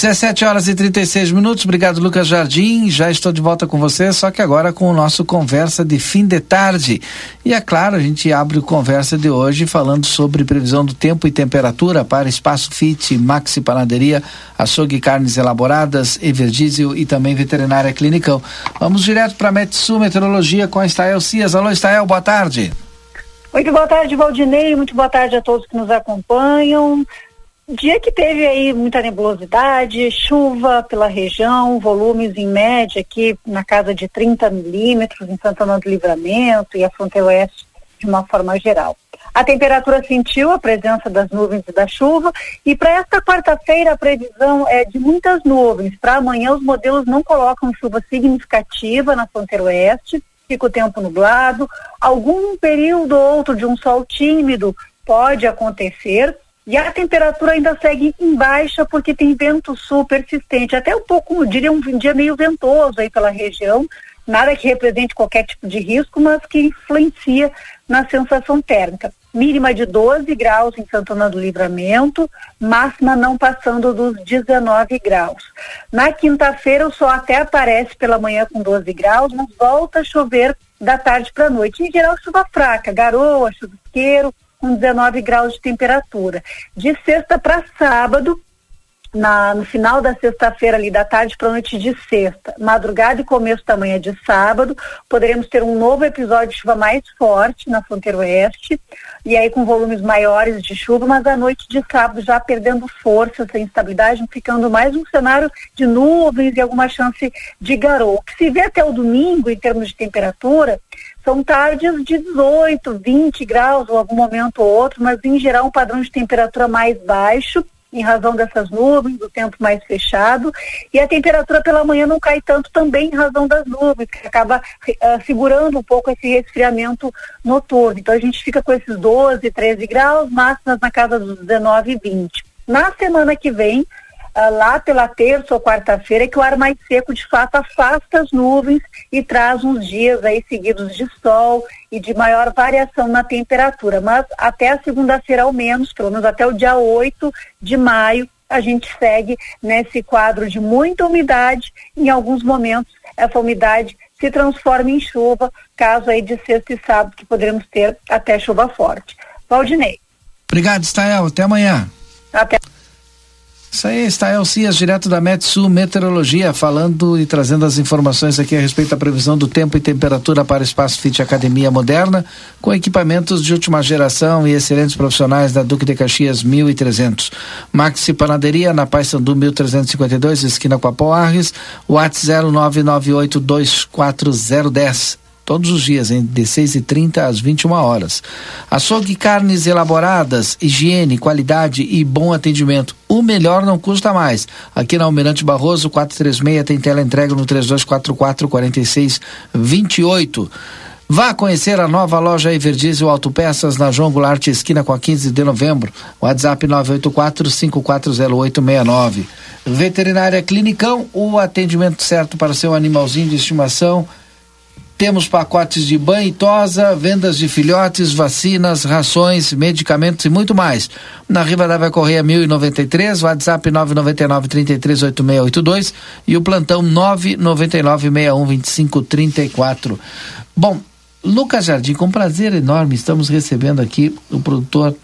17 horas e 36 minutos. Obrigado, Lucas Jardim. Já estou de volta com você, só que agora com o nosso conversa de fim de tarde. E é claro, a gente abre o conversa de hoje falando sobre previsão do tempo e temperatura para Espaço Fit, Maxi Panaderia, Açougue Carnes Elaboradas, Everdiesel e também Veterinária Clinicão. Vamos direto para Metsu Meteorologia com a Estael Cias. Alô, Estael, boa tarde. Muito boa tarde, Valdinei. Muito boa tarde a todos que nos acompanham. Dia que teve aí muita nebulosidade, chuva pela região, volumes em média aqui na casa de 30 milímetros em Santana do Livramento e a fronteira oeste de uma forma geral. A temperatura sentiu a presença das nuvens e da chuva e para esta quarta-feira a previsão é de muitas nuvens. Para amanhã os modelos não colocam chuva significativa na fronteira oeste, fica o tempo nublado, algum período ou outro de um sol tímido pode acontecer, e a temperatura ainda segue em baixa porque tem vento sul persistente, até um pouco, diria, um dia meio ventoso aí pela região, nada que represente qualquer tipo de risco, mas que influencia na sensação térmica. Mínima de 12 graus em Santana do Livramento, máxima não passando dos 19 graus. Na quinta-feira o sol até aparece pela manhã com 12 graus, mas volta a chover da tarde para a noite. Em geral, chuva fraca, garoa, chuvisqueiro, com 19 graus de temperatura. De sexta para sábado, na, no final da sexta-feira ali da tarde para noite de sexta, madrugada e começo da manhã de sábado, poderemos ter um novo episódio de chuva mais forte na fronteira oeste, e aí com volumes maiores de chuva, mas à noite de sábado já perdendo força, essa instabilidade, ficando mais um cenário de nuvens e alguma chance de garoa. O que se vê até o domingo em termos de temperatura são tardes de 18, 20 graus, ou algum momento ou outro, mas em geral um padrão de temperatura mais baixo, em razão dessas nuvens, do tempo mais fechado, e a temperatura pela manhã não cai tanto também em razão das nuvens, que acaba uh, segurando um pouco esse resfriamento noturno. Então a gente fica com esses 12, 13 graus, máximas na casa dos 19 e 20. Na semana que vem, uh, lá pela terça ou quarta-feira, é que o ar mais seco de fato afasta as nuvens e traz uns dias aí seguidos de sol e de maior variação na temperatura. Mas até a segunda-feira, ao menos, pelo menos até o dia 8 de maio, a gente segue nesse quadro de muita umidade. Em alguns momentos, essa umidade se transforma em chuva, caso aí de sexta e sábado, que poderemos ter até chuva forte. Valdinei. Obrigado, Stael. Até amanhã. Até isso aí está Elcias, direto da Metsu Meteorologia, falando e trazendo as informações aqui a respeito da previsão do tempo e temperatura para o Espaço Fit Academia Moderna, com equipamentos de última geração e excelentes profissionais da Duque de Caxias 1300. Maxi Panaderia na Paysandu 1352, esquina com a Poarres, WhatsApp 0998240010 todos os dias, de 6 e 30 às 21 horas. Açougue carnes elaboradas, higiene, qualidade e bom atendimento. O melhor não custa mais. Aqui na Almirante Barroso, 436 tem tela entrega no 3244 4628. Vá conhecer a nova loja Everdiesel Autopeças na João Goulart, esquina com a 15 de novembro. WhatsApp 984-540869. Veterinária Clinicão, o atendimento certo para seu animalzinho de estimação temos pacotes de banho e tosa, vendas de filhotes, vacinas, rações, medicamentos e muito mais. Na Riva da Correia 1093, WhatsApp 999 338682 e o plantão 999 612534. Bom, Lucas Jardim, com prazer enorme, estamos recebendo aqui o produtor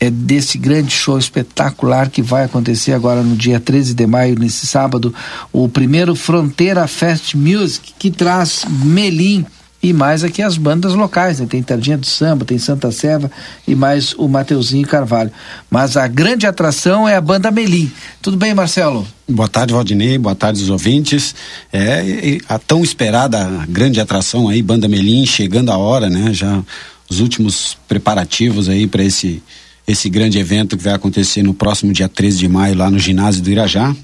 é desse grande show espetacular que vai acontecer agora no dia 13 de maio, nesse sábado, o primeiro Fronteira Fest Music, que traz Melim e mais aqui as bandas locais, né? Tem Tardinha do Samba, tem Santa Seva e mais o Mateuzinho Carvalho. Mas a grande atração é a banda Melim. Tudo bem, Marcelo? Boa tarde, Valdinei. Boa tarde, os ouvintes. É a tão esperada grande atração aí, banda Melim, chegando a hora, né? Já os últimos preparativos aí para esse esse grande evento que vai acontecer no próximo dia 13 de maio lá no ginásio do Irajá.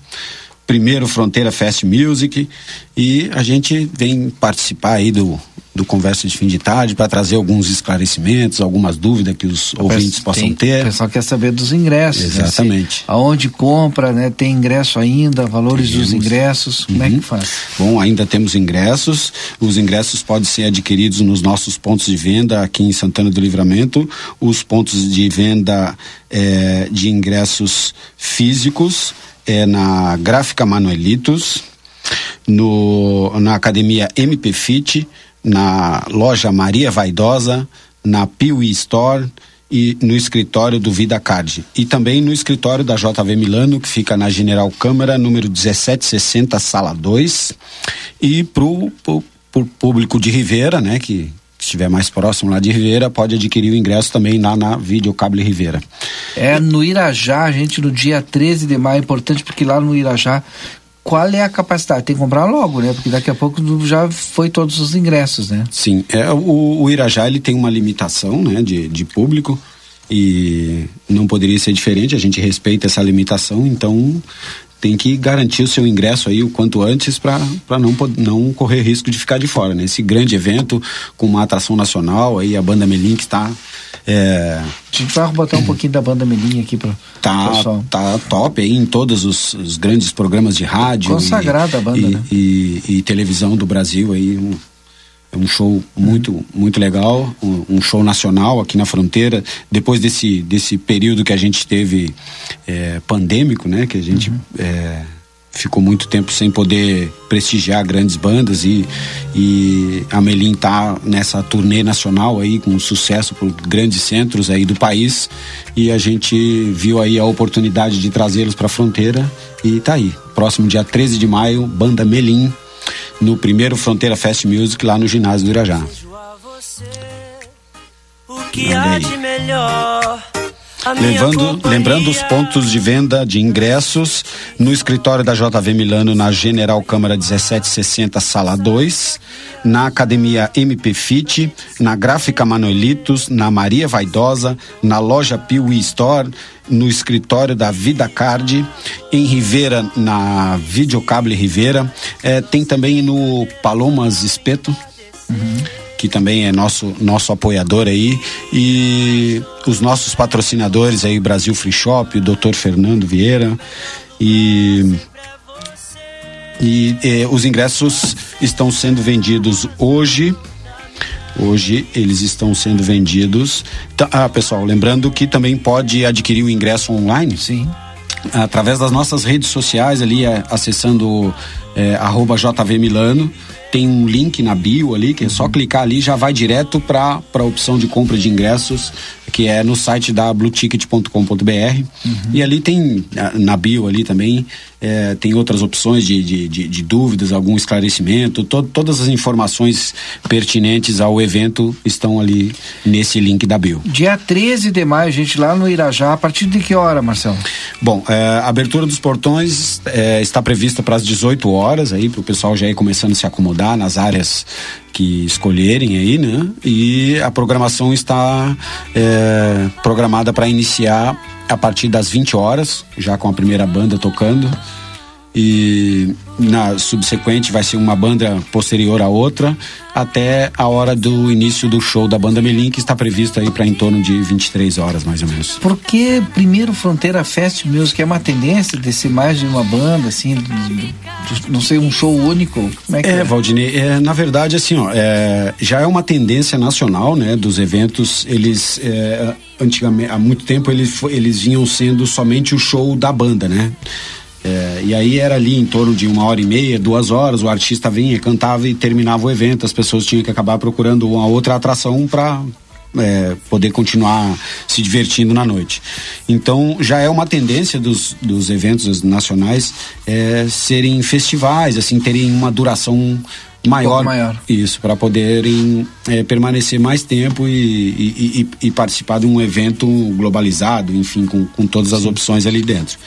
Primeiro Fronteira Fest Music. E a gente vem participar aí do do Conversa de Fim de Tarde para trazer alguns esclarecimentos, algumas dúvidas que os ouvintes possam ter. O pessoal quer saber dos ingressos. Né? Exatamente. Né? aonde compra, né? Tem ingresso ainda, valores temos. dos ingressos, como uhum. é que uhum. faz? Bom, ainda temos ingressos. Os ingressos podem ser adquiridos nos nossos pontos de venda aqui em Santana do Livramento. Os pontos de venda é, de ingressos físicos é na Gráfica Manuelitos, no, na Academia MP Fit, na loja Maria Vaidosa, na Piuí Store e no escritório do Vida Card. E também no escritório da JV Milano, que fica na General Câmara, número 1760, sala 2. E para o público de Rivera, né, que estiver mais próximo lá de Rivera, pode adquirir o ingresso também lá na Videocable Rivera. É no Irajá, gente, no dia 13 de maio, é importante porque lá no Irajá qual é a capacidade? Tem que comprar logo, né? Porque daqui a pouco já foi todos os ingressos, né? Sim, é, o, o Irajá ele tem uma limitação né, de, de público e não poderia ser diferente, a gente respeita essa limitação, então tem que garantir o seu ingresso aí o quanto antes para não, não correr risco de ficar de fora, né? Esse grande evento com uma atração nacional aí, a banda Melim que está é... A gente vai botar um pouquinho da banda Melim aqui para tá, pessoal. Tá top aí em todos os, os grandes programas de rádio. Consagrada e, a banda, e, né? E, e, televisão do Brasil aí. Um, é um show muito muito legal, um, um, show nacional aqui na fronteira. Depois desse desse período que a gente teve é, pandêmico, né, que a gente uhum. é, ficou muito tempo sem poder prestigiar grandes bandas e, e a Melim tá nessa turnê nacional aí com sucesso por grandes centros aí do país e a gente viu aí a oportunidade de trazê-los para a fronteira e tá aí. Próximo dia 13 de maio, banda Melim no primeiro Fronteira Fest Music lá no ginásio do Irajá. O que há de melhor Levando, lembrando os pontos de venda de ingressos no escritório da JV Milano, na General Câmara 1760, sala 2, na Academia MP Fit, na Gráfica Manuelitos, na Maria Vaidosa, na loja Piuí Store, no escritório da Vida Card, em Rivera, na Videocable Rivera, é, tem também no Palomas Espeto. Uhum que também é nosso nosso apoiador aí e os nossos patrocinadores aí Brasil Free Shop, o Dr. Fernando Vieira e e, os ingressos estão sendo vendidos hoje Hoje eles estão sendo vendidos. Ah, pessoal, lembrando que também pode adquirir o ingresso online. Sim. Através das nossas redes sociais ali, é, acessando é, arroba JV Milano. Tem um link na bio ali, que é só clicar ali já vai direto para a opção de compra de ingressos, que é no site da blueticket.com.br. Uhum. E ali tem, na bio ali também, é, tem outras opções de, de, de, de dúvidas, algum esclarecimento, to, todas as informações pertinentes ao evento estão ali nesse link da bio. Dia 13 de maio, gente, lá no Irajá, a partir de que hora, Marcelo? Bom, é, a abertura dos portões é, está prevista para as 18 horas aí, para o pessoal já ir começando a se acomodar nas áreas que escolherem aí, né? E a programação está é, programada para iniciar a partir das 20 horas, já com a primeira banda tocando e na subsequente vai ser uma banda posterior à outra até a hora do início do show da banda Melim que está previsto aí para em torno de 23 horas mais ou menos. Por que primeiro Fronteira Fest Music é uma tendência de ser mais de uma banda assim, não sei um show único? Como é que é? é? Valdinei, é, na verdade assim, ó, é, já é uma tendência nacional, né, dos eventos, eles é, antigamente há muito tempo eles eles vinham sendo somente o show da banda, né? É, e aí era ali em torno de uma hora e meia, duas horas, o artista vinha, cantava e terminava o evento. As pessoas tinham que acabar procurando uma outra atração para é, poder continuar se divertindo na noite. Então já é uma tendência dos, dos eventos nacionais é, serem festivais, assim, terem uma duração maior, um maior. isso para poderem é, permanecer mais tempo e, e, e, e, participar de um evento globalizado enfim com, com todas as Sim. opções ali dentro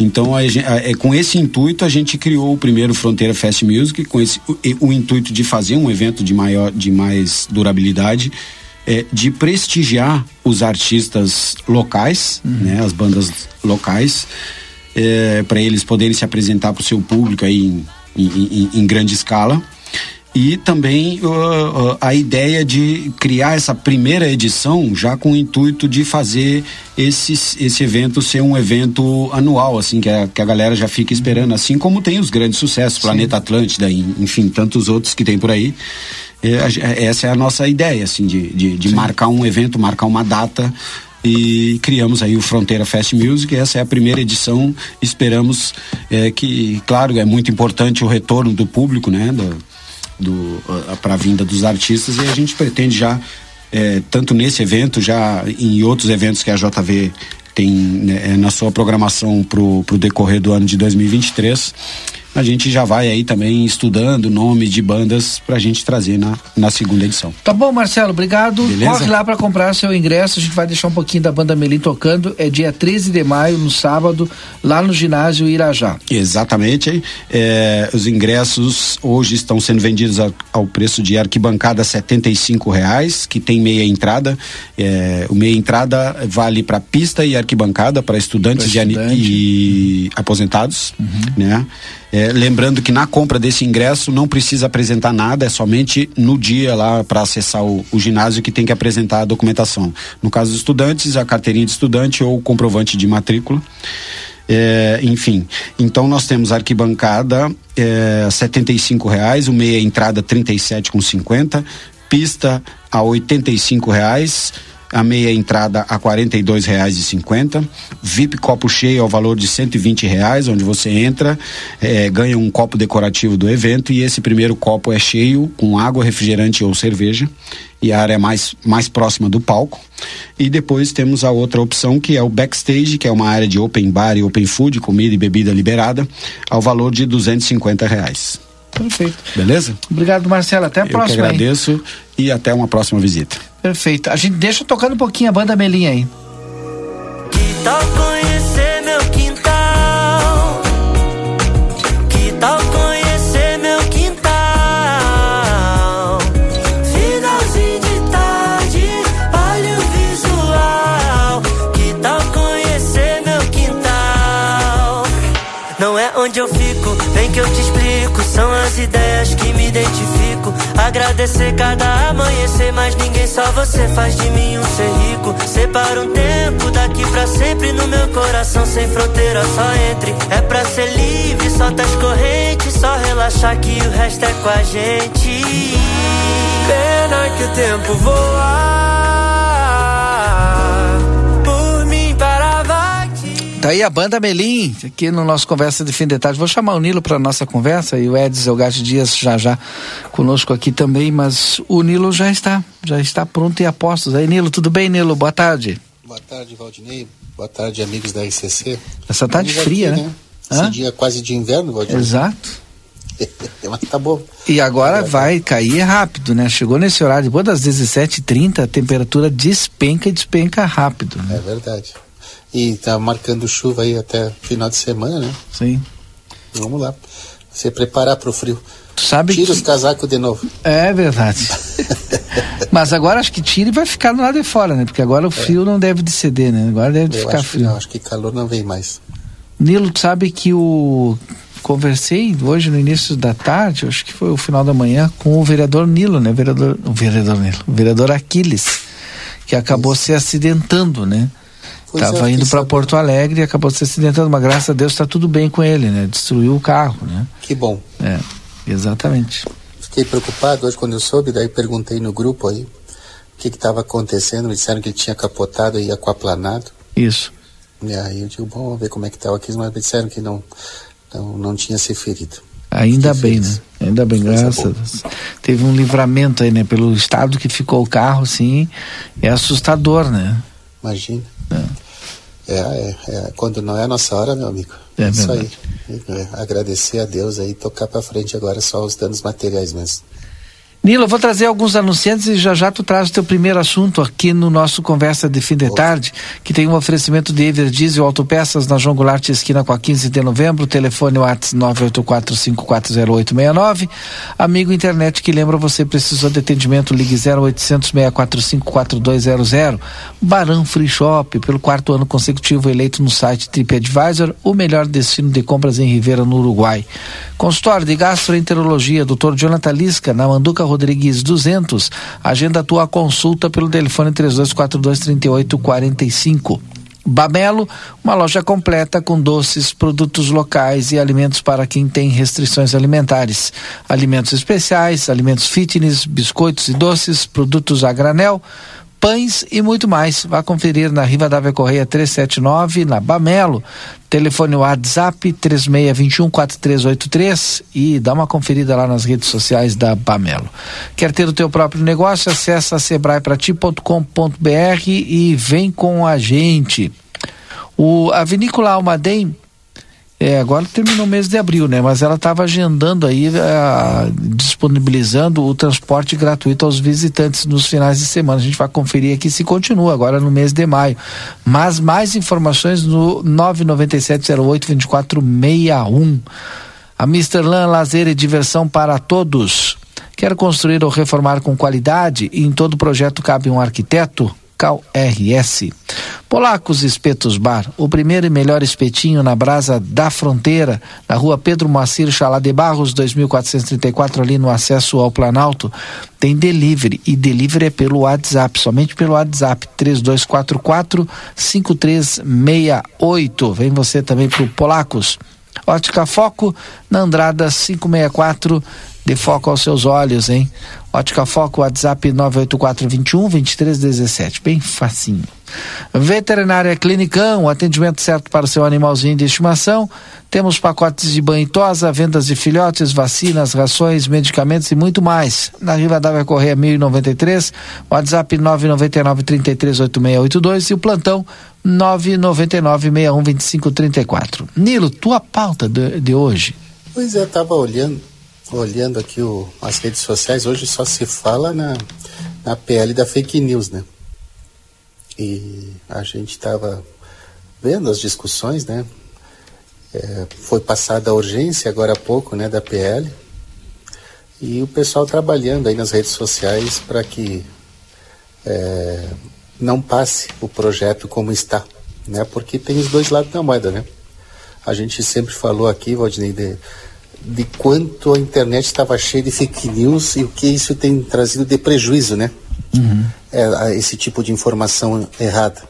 então, a, é, com esse intuito, a gente criou o primeiro Fronteira Fest Music, com esse, o, o intuito de fazer um evento de, maior, de mais durabilidade, é, de prestigiar os artistas locais, uhum. né, as bandas locais, é, para eles poderem se apresentar para o seu público aí em, em, em, em grande escala e também uh, uh, a ideia de criar essa primeira edição já com o intuito de fazer esse, esse evento ser um evento anual, assim, que a, que a galera já fica esperando, assim como tem os grandes sucessos, Sim. Planeta Atlântida, enfim, tantos outros que tem por aí. É, essa é a nossa ideia, assim, de, de, de marcar um evento, marcar uma data e criamos aí o Fronteira Fest Music. Essa é a primeira edição. Esperamos é, que, claro, é muito importante o retorno do público, né? Do, do para a vinda dos artistas e a gente pretende já é, tanto nesse evento já em outros eventos que a JV tem né, na sua programação para o decorrer do ano de 2023 a gente já vai aí também estudando nomes de bandas pra gente trazer na, na segunda edição. Tá bom, Marcelo, obrigado. Beleza? Corre lá para comprar seu ingresso, a gente vai deixar um pouquinho da banda Melim tocando, é dia 13 de maio, no sábado, lá no ginásio Irajá. Exatamente, é, os ingressos hoje estão sendo vendidos a, ao preço de arquibancada R$ reais, que tem meia entrada, é, o meia entrada vale para pista e arquibancada para estudantes pra estudante. e, e aposentados, uhum. né? É, lembrando que na compra desse ingresso não precisa apresentar nada, é somente no dia lá para acessar o, o, ginásio que tem que apresentar a documentação. No caso dos estudantes, a carteirinha de estudante ou o comprovante de matrícula. É, enfim, então nós temos arquibancada é, setenta e reais, o meia entrada trinta e sete com cinquenta, pista a oitenta e reais, a meia entrada a quarenta e dois reais e cinquenta, VIP copo cheio ao valor de cento e vinte reais, onde você entra, é, ganha um copo decorativo do evento e esse primeiro copo é cheio com água, refrigerante ou cerveja e a área mais, mais próxima do palco. E depois temos a outra opção que é o backstage, que é uma área de open bar e open food, comida e bebida liberada, ao valor de duzentos e cinquenta reais. Perfeito. Beleza? Obrigado, Marcelo. Até a Eu próxima. Eu agradeço hein? e até uma próxima visita. Perfeito. A gente deixa tocando um pouquinho a banda Melinha aí. Que tal conhecer meu quintal? Agradecer cada amanhecer, mas ninguém, só você faz de mim um ser rico. Separa um tempo daqui pra sempre no meu coração, sem fronteira, só entre. É pra ser livre, solta as correntes, só relaxar que o resto é com a gente. Pena que o tempo voa. Tá aí a banda Melim, aqui no nosso Conversa de Fim de Tarde. Vou chamar o Nilo para nossa conversa e o Edson Elgate Dias já já conosco aqui também, mas o Nilo já está, já está pronto e a postos. Aí, Nilo, tudo bem, Nilo? Boa tarde. Boa tarde, Valdinei. Boa tarde, amigos da RCC. Essa tarde fria, aqui, né? né? Esse dia quase de inverno, Valdinei. Exato. Mas tá bom. E agora vai cair rápido, né? Chegou nesse horário, depois das 17h30, a temperatura despenca e despenca rápido. Né? É verdade. E tá marcando chuva aí até final de semana, né? Sim. Vamos lá. Se preparar para o frio. Sabe tira que... os casacos de novo. É verdade. Mas agora acho que tira e vai ficar no lado de fora, né? Porque agora o frio é. não deve de ceder, né? Agora deve Eu ficar frio. não, acho que calor não vem mais. Nilo, tu sabe que o conversei hoje no início da tarde, acho que foi o final da manhã, com o vereador Nilo, né? O vereador, o vereador Nilo, o vereador Aquiles, que acabou Isso. se acidentando, né? Estava é, indo para Porto Alegre e acabou se acidentando, mas graças a Deus está tudo bem com ele, né? Destruiu o carro, né? Que bom. É, exatamente. Fiquei preocupado hoje quando eu soube, daí perguntei no grupo aí o que estava acontecendo, me disseram que ele tinha capotado e aquaplanado. Isso. E aí eu digo, bom, vamos ver como é que tá aqui, mas me disseram que não, não, não tinha se ferido. Ainda bem, né? Ainda bem, graças a Deus. Teve um livramento aí, né? Pelo estado que ficou o carro, sim. É assustador, né? Imagina. É. É, é, quando não é a nossa hora, meu amigo. É, isso aí. É, agradecer a Deus aí, tocar para frente agora só os danos materiais mesmo. Nilo, eu vou trazer alguns anunciantes e já já tu traz o teu primeiro assunto aqui no nosso Conversa de Fim de Tarde, que tem um oferecimento de Ever Diesel Autopeças na João Goulart, esquina com a 15 de novembro, telefone WhatsApp 984540869. Amigo internet que lembra você precisou de atendimento, ligue 0800 645 4200. Barão Free Shop, pelo quarto ano consecutivo eleito no site TripAdvisor, o melhor destino de compras em Ribeira, no Uruguai. Consultório de Gastroenterologia, Dr. Jonathan Lisca, na Manduca Rodrigues 200. Agenda tua consulta pelo telefone 3242 3845. Babelo, uma loja completa com doces, produtos locais e alimentos para quem tem restrições alimentares. Alimentos especiais, alimentos fitness, biscoitos e doces, produtos a granel pães e muito mais. Vá conferir na Riva Dávia Correia 379, na Bamelo. Telefone WhatsApp 3621-4383 e dá uma conferida lá nas redes sociais da Bamelo. Quer ter o teu próprio negócio? Acesse sebraeprati.com.br e vem com a gente. O, a Vinícola Almaden é, agora terminou o mês de abril, né? Mas ela estava agendando aí, uh, disponibilizando o transporte gratuito aos visitantes nos finais de semana. A gente vai conferir aqui se continua agora no mês de maio. Mas mais informações no 997082461. A Mr. Lan Lazer e Diversão para Todos. Quer construir ou reformar com qualidade? E em todo projeto cabe um arquiteto? RS. Polacos Espetos Bar, o primeiro e melhor espetinho na Brasa da Fronteira, na rua Pedro Moacir Chalá de Barros, 2434, ali no acesso ao Planalto. Tem delivery e delivery é pelo WhatsApp, somente pelo WhatsApp, 3244 5368. Vem você também pro Polacos. Ótica Foco, na Andrada 564, de foco aos seus olhos, hein? Ótica Foco, WhatsApp 98421 2317, bem facinho. Veterinária Clinicão, atendimento certo para o seu animalzinho de estimação. Temos pacotes de banho e tosa, vendas de filhotes, vacinas, rações, medicamentos e muito mais. Na Riva Dávia Correia 1093, WhatsApp 999 338682 e o plantão 999 612534. Nilo, tua pauta de, de hoje. Pois é, estava olhando olhando aqui o, as redes sociais, hoje só se fala na, na PL da fake news, né? E a gente estava vendo as discussões, né? É, foi passada a urgência agora há pouco, né, da PL. E o pessoal trabalhando aí nas redes sociais para que é, não passe o projeto como está, né? Porque tem os dois lados da moeda, né? A gente sempre falou aqui, Valdinei, de, de quanto a internet estava cheia de fake news e o que isso tem trazido de prejuízo, né? Uhum. É, esse tipo de informação errada.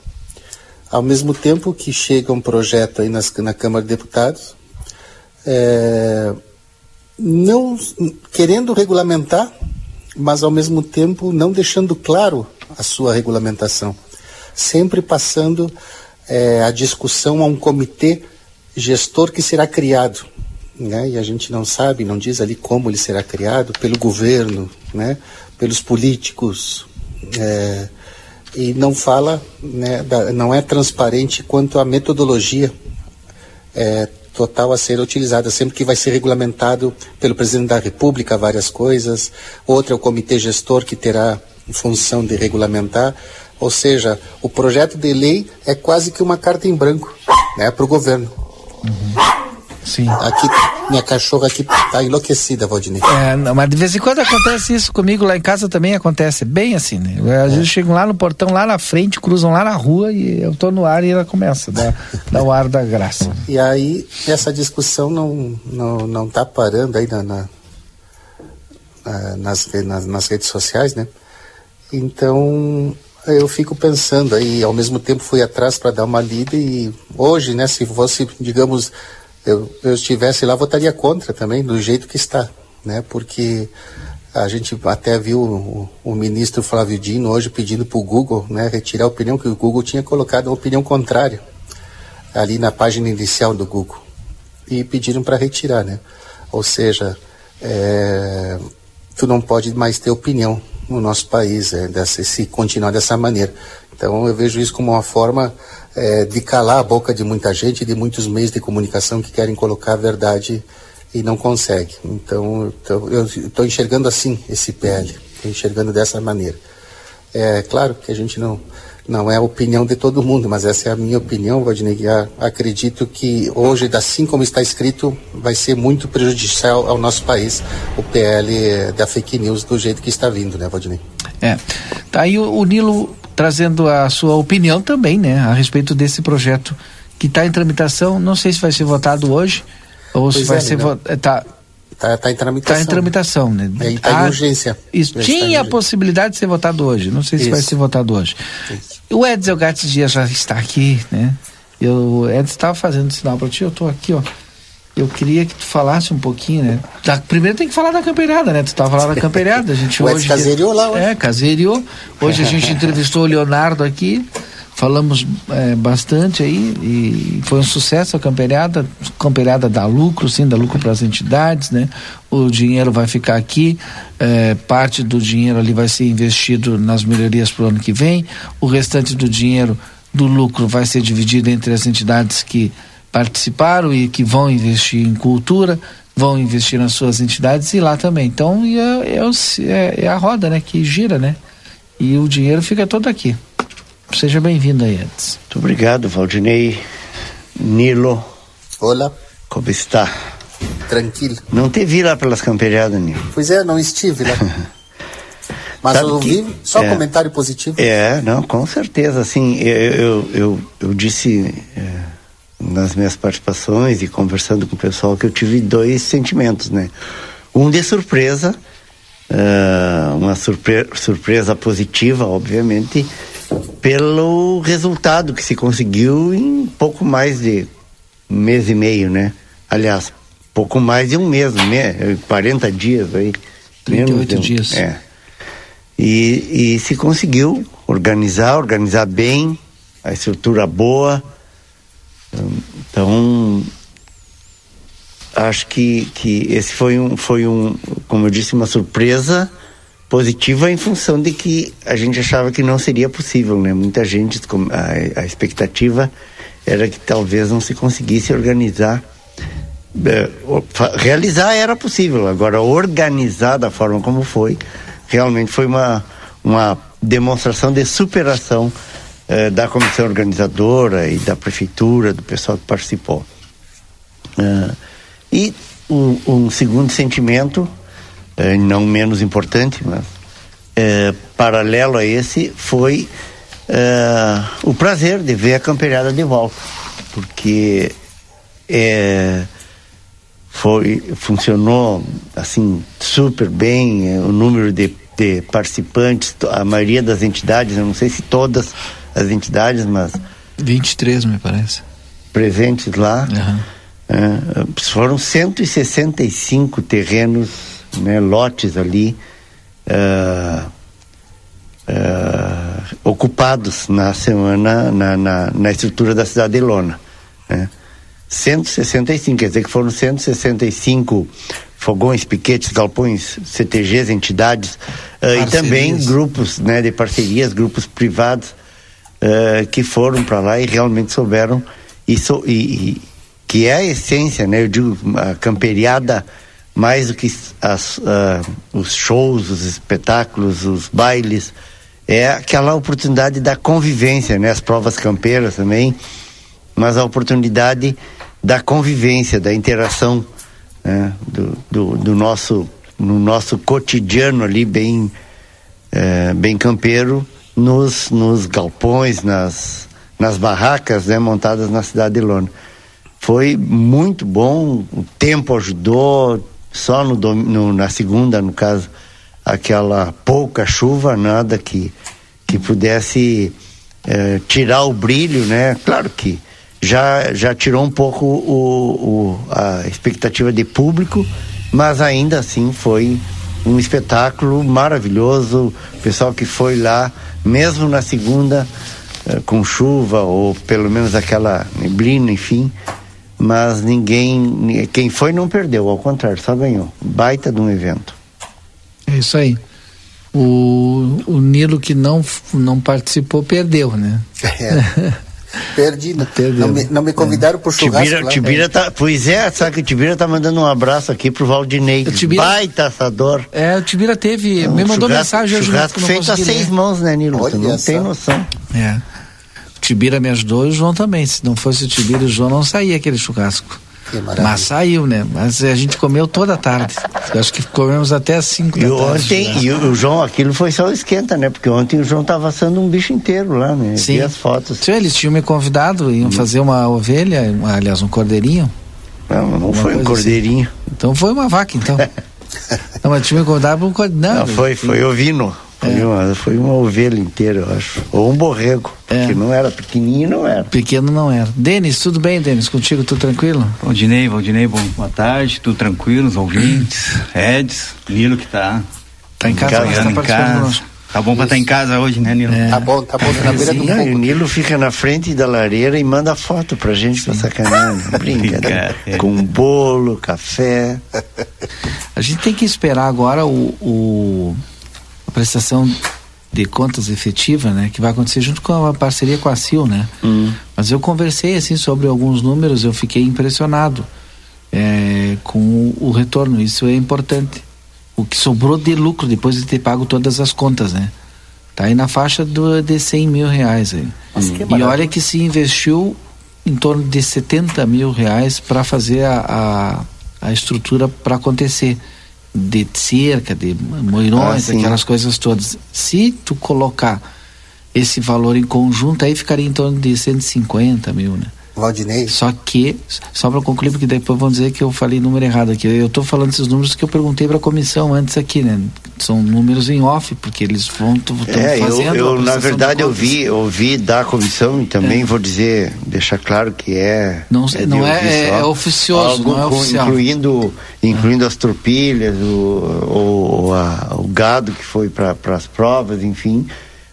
Ao mesmo tempo que chega um projeto aí nas, na Câmara de Deputados, é, não querendo regulamentar, mas ao mesmo tempo não deixando claro a sua regulamentação, sempre passando é, a discussão a um comitê gestor que será criado né? E a gente não sabe, não diz ali como ele será criado pelo governo, né? Pelos políticos, é, e não fala, né? Da, não é transparente quanto à metodologia é, total a ser utilizada, sempre que vai ser regulamentado pelo presidente da República várias coisas, outra é o comitê gestor que terá função de regulamentar, ou seja, o projeto de lei é quase que uma carta em branco, né, para o governo. Uhum. Sim. Aqui, minha cachorra aqui tá enlouquecida, Valdinei. É, não, mas de vez em quando acontece isso comigo, lá em casa também acontece, bem assim, né? Às é. vezes chegam lá no portão, lá na frente, cruzam lá na rua e eu tô no ar e ela começa, dá, dá o ar da graça. E aí, essa discussão não, não, não tá parando aí na, na, nas, nas, nas redes sociais, né? Então, eu fico pensando aí, ao mesmo tempo fui atrás para dar uma lida e hoje, né, se fosse, digamos, eu, eu estivesse lá, votaria contra também, do jeito que está, né? Porque a gente até viu o, o ministro Flávio Dino hoje pedindo para o Google né, retirar a opinião que o Google tinha colocado uma opinião contrária ali na página inicial do Google. E pediram para retirar, né? Ou seja, é, tu não pode mais ter opinião no nosso país, é, dessa, se continuar dessa maneira. Então eu vejo isso como uma forma é, de calar a boca de muita gente, de muitos meios de comunicação que querem colocar a verdade e não conseguem. Então, então eu estou enxergando assim esse PL, estou enxergando dessa maneira. É claro que a gente não não é a opinião de todo mundo, mas essa é a minha opinião, Valdinei. Acredito que hoje, assim como está escrito, vai ser muito prejudicial ao nosso país o PL da fake news do jeito que está vindo, né, Valdinei? É. Tá aí o, o Nilo trazendo a sua opinião também, né, a respeito desse projeto que está em tramitação. Não sei se vai ser votado hoje ou pois se vai é, ser votado. Tá, Está tá em tramitação. Está em tramitação, né? Está em ah, urgência. Isso. Tinha a possibilidade de ser votado hoje. Não sei se isso. vai ser votado hoje. Isso. O Edson Gates Dias já está aqui, né? Eu, o Edson estava fazendo sinal para ti, eu estou aqui, ó. Eu queria que tu falasse um pouquinho, né? Da, primeiro tem que falar da campeirada, né? Tu estava lá na campeirada, a gente hoje. Caseiriou lá, hoje. É, caseiriou. Hoje a gente entrevistou o Leonardo aqui falamos é, bastante aí e foi um sucesso a campeirada, campeirada dá lucro, sim, dá lucro para as entidades, né? O dinheiro vai ficar aqui, é, parte do dinheiro ali vai ser investido nas melhorias para o ano que vem, o restante do dinheiro do lucro vai ser dividido entre as entidades que participaram e que vão investir em cultura, vão investir nas suas entidades e lá também. Então é, é, é, é a roda, né, que gira, né? E o dinheiro fica todo aqui. Seja bem-vindo aí, Edson. Muito obrigado, Valdinei. Nilo. Olá. Como está? Tranquilo. Não te vi lá pelas camperiadas, Nilo. Pois é, não estive lá. Mas Sabe eu ouvi que, só é, comentário positivo. É, não, com certeza. Assim, eu, eu, eu, eu disse é, nas minhas participações e conversando com o pessoal que eu tive dois sentimentos, né? Um de surpresa, uh, uma surpre surpresa positiva, obviamente, pelo resultado que se conseguiu em pouco mais de um mês e meio, né? Aliás, pouco mais de um mês, né? 40 dias aí. 38 menos, dias. É. E, e se conseguiu organizar, organizar bem, a estrutura boa. Então, acho que, que esse foi um, foi um, como eu disse, uma surpresa positiva em função de que a gente achava que não seria possível, né? Muita gente, a, a expectativa era que talvez não se conseguisse organizar. É, realizar era possível, agora organizar da forma como foi, realmente foi uma, uma demonstração de superação é, da comissão organizadora e da prefeitura, do pessoal que participou. É, e um, um segundo sentimento é, não menos importante, mas é, paralelo a esse, foi é, o prazer de ver a campeirada de volta, porque foi, funcionou assim super bem, o número de, de participantes, a maioria das entidades, eu não sei se todas as entidades, mas 23 me parece presentes lá. Uhum. É, foram 165 terrenos né, lotes ali uh, uh, ocupados na semana na, na, na, estrutura da cidade de Lona. Né? 165, quer dizer que foram 165 fogões, piquetes, galpões, CTGs, entidades uh, e também grupos né, de parcerias, grupos privados que foram para lá e realmente souberam isso e, e, que é a essência, né? Eu digo a camperiada mais do que as, uh, os shows, os espetáculos, os bailes, é aquela oportunidade da convivência, né? As provas campeiras também, mas a oportunidade da convivência, da interação né? do, do, do, nosso no nosso cotidiano ali bem é, bem campeiro nos, nos galpões, nas, nas barracas né, montadas na cidade de Lona. Foi muito bom, o tempo ajudou, só no, no, na segunda, no caso, aquela pouca chuva, nada que, que pudesse é, tirar o brilho, né? Claro que já, já tirou um pouco o, o, a expectativa de público, mas ainda assim foi um espetáculo maravilhoso. O pessoal que foi lá, mesmo na segunda, é, com chuva, ou pelo menos aquela neblina, enfim, mas ninguém, quem foi não perdeu, ao contrário, só ganhou. Baita de um evento. É isso aí. O, o Nilo que não, não participou perdeu, né? É. Perdi, não, não, me, não me convidaram é. pro churrasco. Tibira, lá, Tibira tá, pois é, sabe que o Tibira tá mandando um abraço aqui pro Valdinei. O Tibira, baita assador. É, o Tibira teve, me mandou mensagem hoje. Churrasco feito a seis mãos, né, Nilo? Olha tu não tem noção. É. O Tibira me ajudou e o João também. Se não fosse o Tibira e o João, não saía aquele churrasco. Mas saiu, né? Mas a gente comeu toda a tarde. Acho que comemos até as 5 da e tarde. Ontem, né? e o João, aquilo foi só esquenta, né? Porque ontem o João estava assando um bicho inteiro lá, né? Sim. Vi as fotos. Sim, eles tinham me convidado, iam hum. fazer uma ovelha, aliás, um cordeirinho. Não, não foi um assim. cordeirinho. Assim. Então foi uma vaca, então. não, mas tinha me convidado para um cordeirinho. Não, foi, foi ovino. Foi, é. uma, foi uma ovelha inteira, eu acho. Ou um borrego. É. Que não era pequenininho, não era. Pequeno não era. Denis, tudo bem, Denis? Contigo, tudo tranquilo? Valdinei, Valdinei, bom, boa tarde, tudo tranquilo, os ouvintes, Eds, Nilo que tá. Tá em casa, tá em casa. Tá bom pra estar tá em casa hoje, né, Nilo? É. Tá bom, tá bom, tá na beira do fogo. o Nilo fica na frente da lareira e manda foto pra gente Sim. pra sacanear. Né? Brinca, né? É. Com bolo, café. A gente tem que esperar agora o, o a prestação de contas efetiva, né, que vai acontecer junto com a parceria com a CIL, né? Uhum. Mas eu conversei assim sobre alguns números, eu fiquei impressionado é, com o, o, retorno. Isso é importante. O que sobrou de lucro depois de ter pago todas as contas, né? Tá aí na faixa do, de 100 mil reais aí. Uhum. E olha que se investiu em torno de 70 mil reais para fazer a, a, a estrutura para acontecer de cerca, de moirões, ah, aquelas coisas todas. Se tu colocar esse valor em conjunto, aí ficaria em torno de 150 mil, né? Valdinei. Só que, só para concluir, porque depois vão dizer que eu falei número errado aqui. Eu estou falando esses números que eu perguntei para a comissão antes aqui, né? São números em off, porque eles vão tão é, fazendo. Eu, eu na verdade, eu vi, eu vi da comissão e também é. vou dizer, deixar claro que é. Não, é, não é, é, é, oficioso, não é oficial. Incluindo, incluindo as tropilhas, o, o, a, o gado que foi para as provas, enfim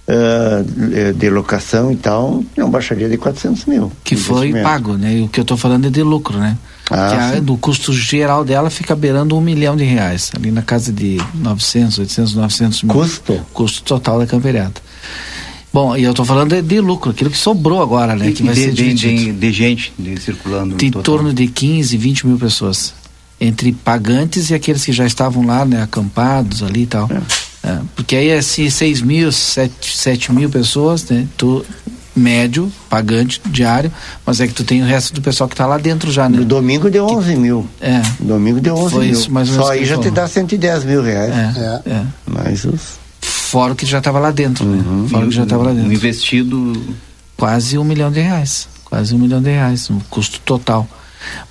uh, de locação e tal, não baixaria de 400 mil. Que foi pago, né? E o que eu estou falando é de lucro, né? Ah, que a, do custo geral dela fica beirando um milhão de reais, ali na casa de 900, 800, 900 mil. Custo? Custo total da campeirada. Bom, e eu estou falando de, de, lucro, aquilo que sobrou agora, né? E, que vai de, ser de, de, de gente de, circulando. Em torno de 15, 20 mil pessoas. Entre pagantes e aqueles que já estavam lá, né? Acampados ali e tal. É. É, porque aí é se 6 mil, 7, 7 mil pessoas, né? Tu, médio, pagante, diário, mas é que tu tem o resto do pessoal que está lá dentro já, né? No domingo deu 11 que, mil. É. domingo deu 11 Foi mil. Isso, mais Só aí já falou. te dá 110 mil reais. É, é. é. Mas os... Fora o que já estava lá dentro, né? uhum. né? Fora o que já estava lá dentro. investido... Quase um milhão de reais. Quase um milhão de reais, um custo total.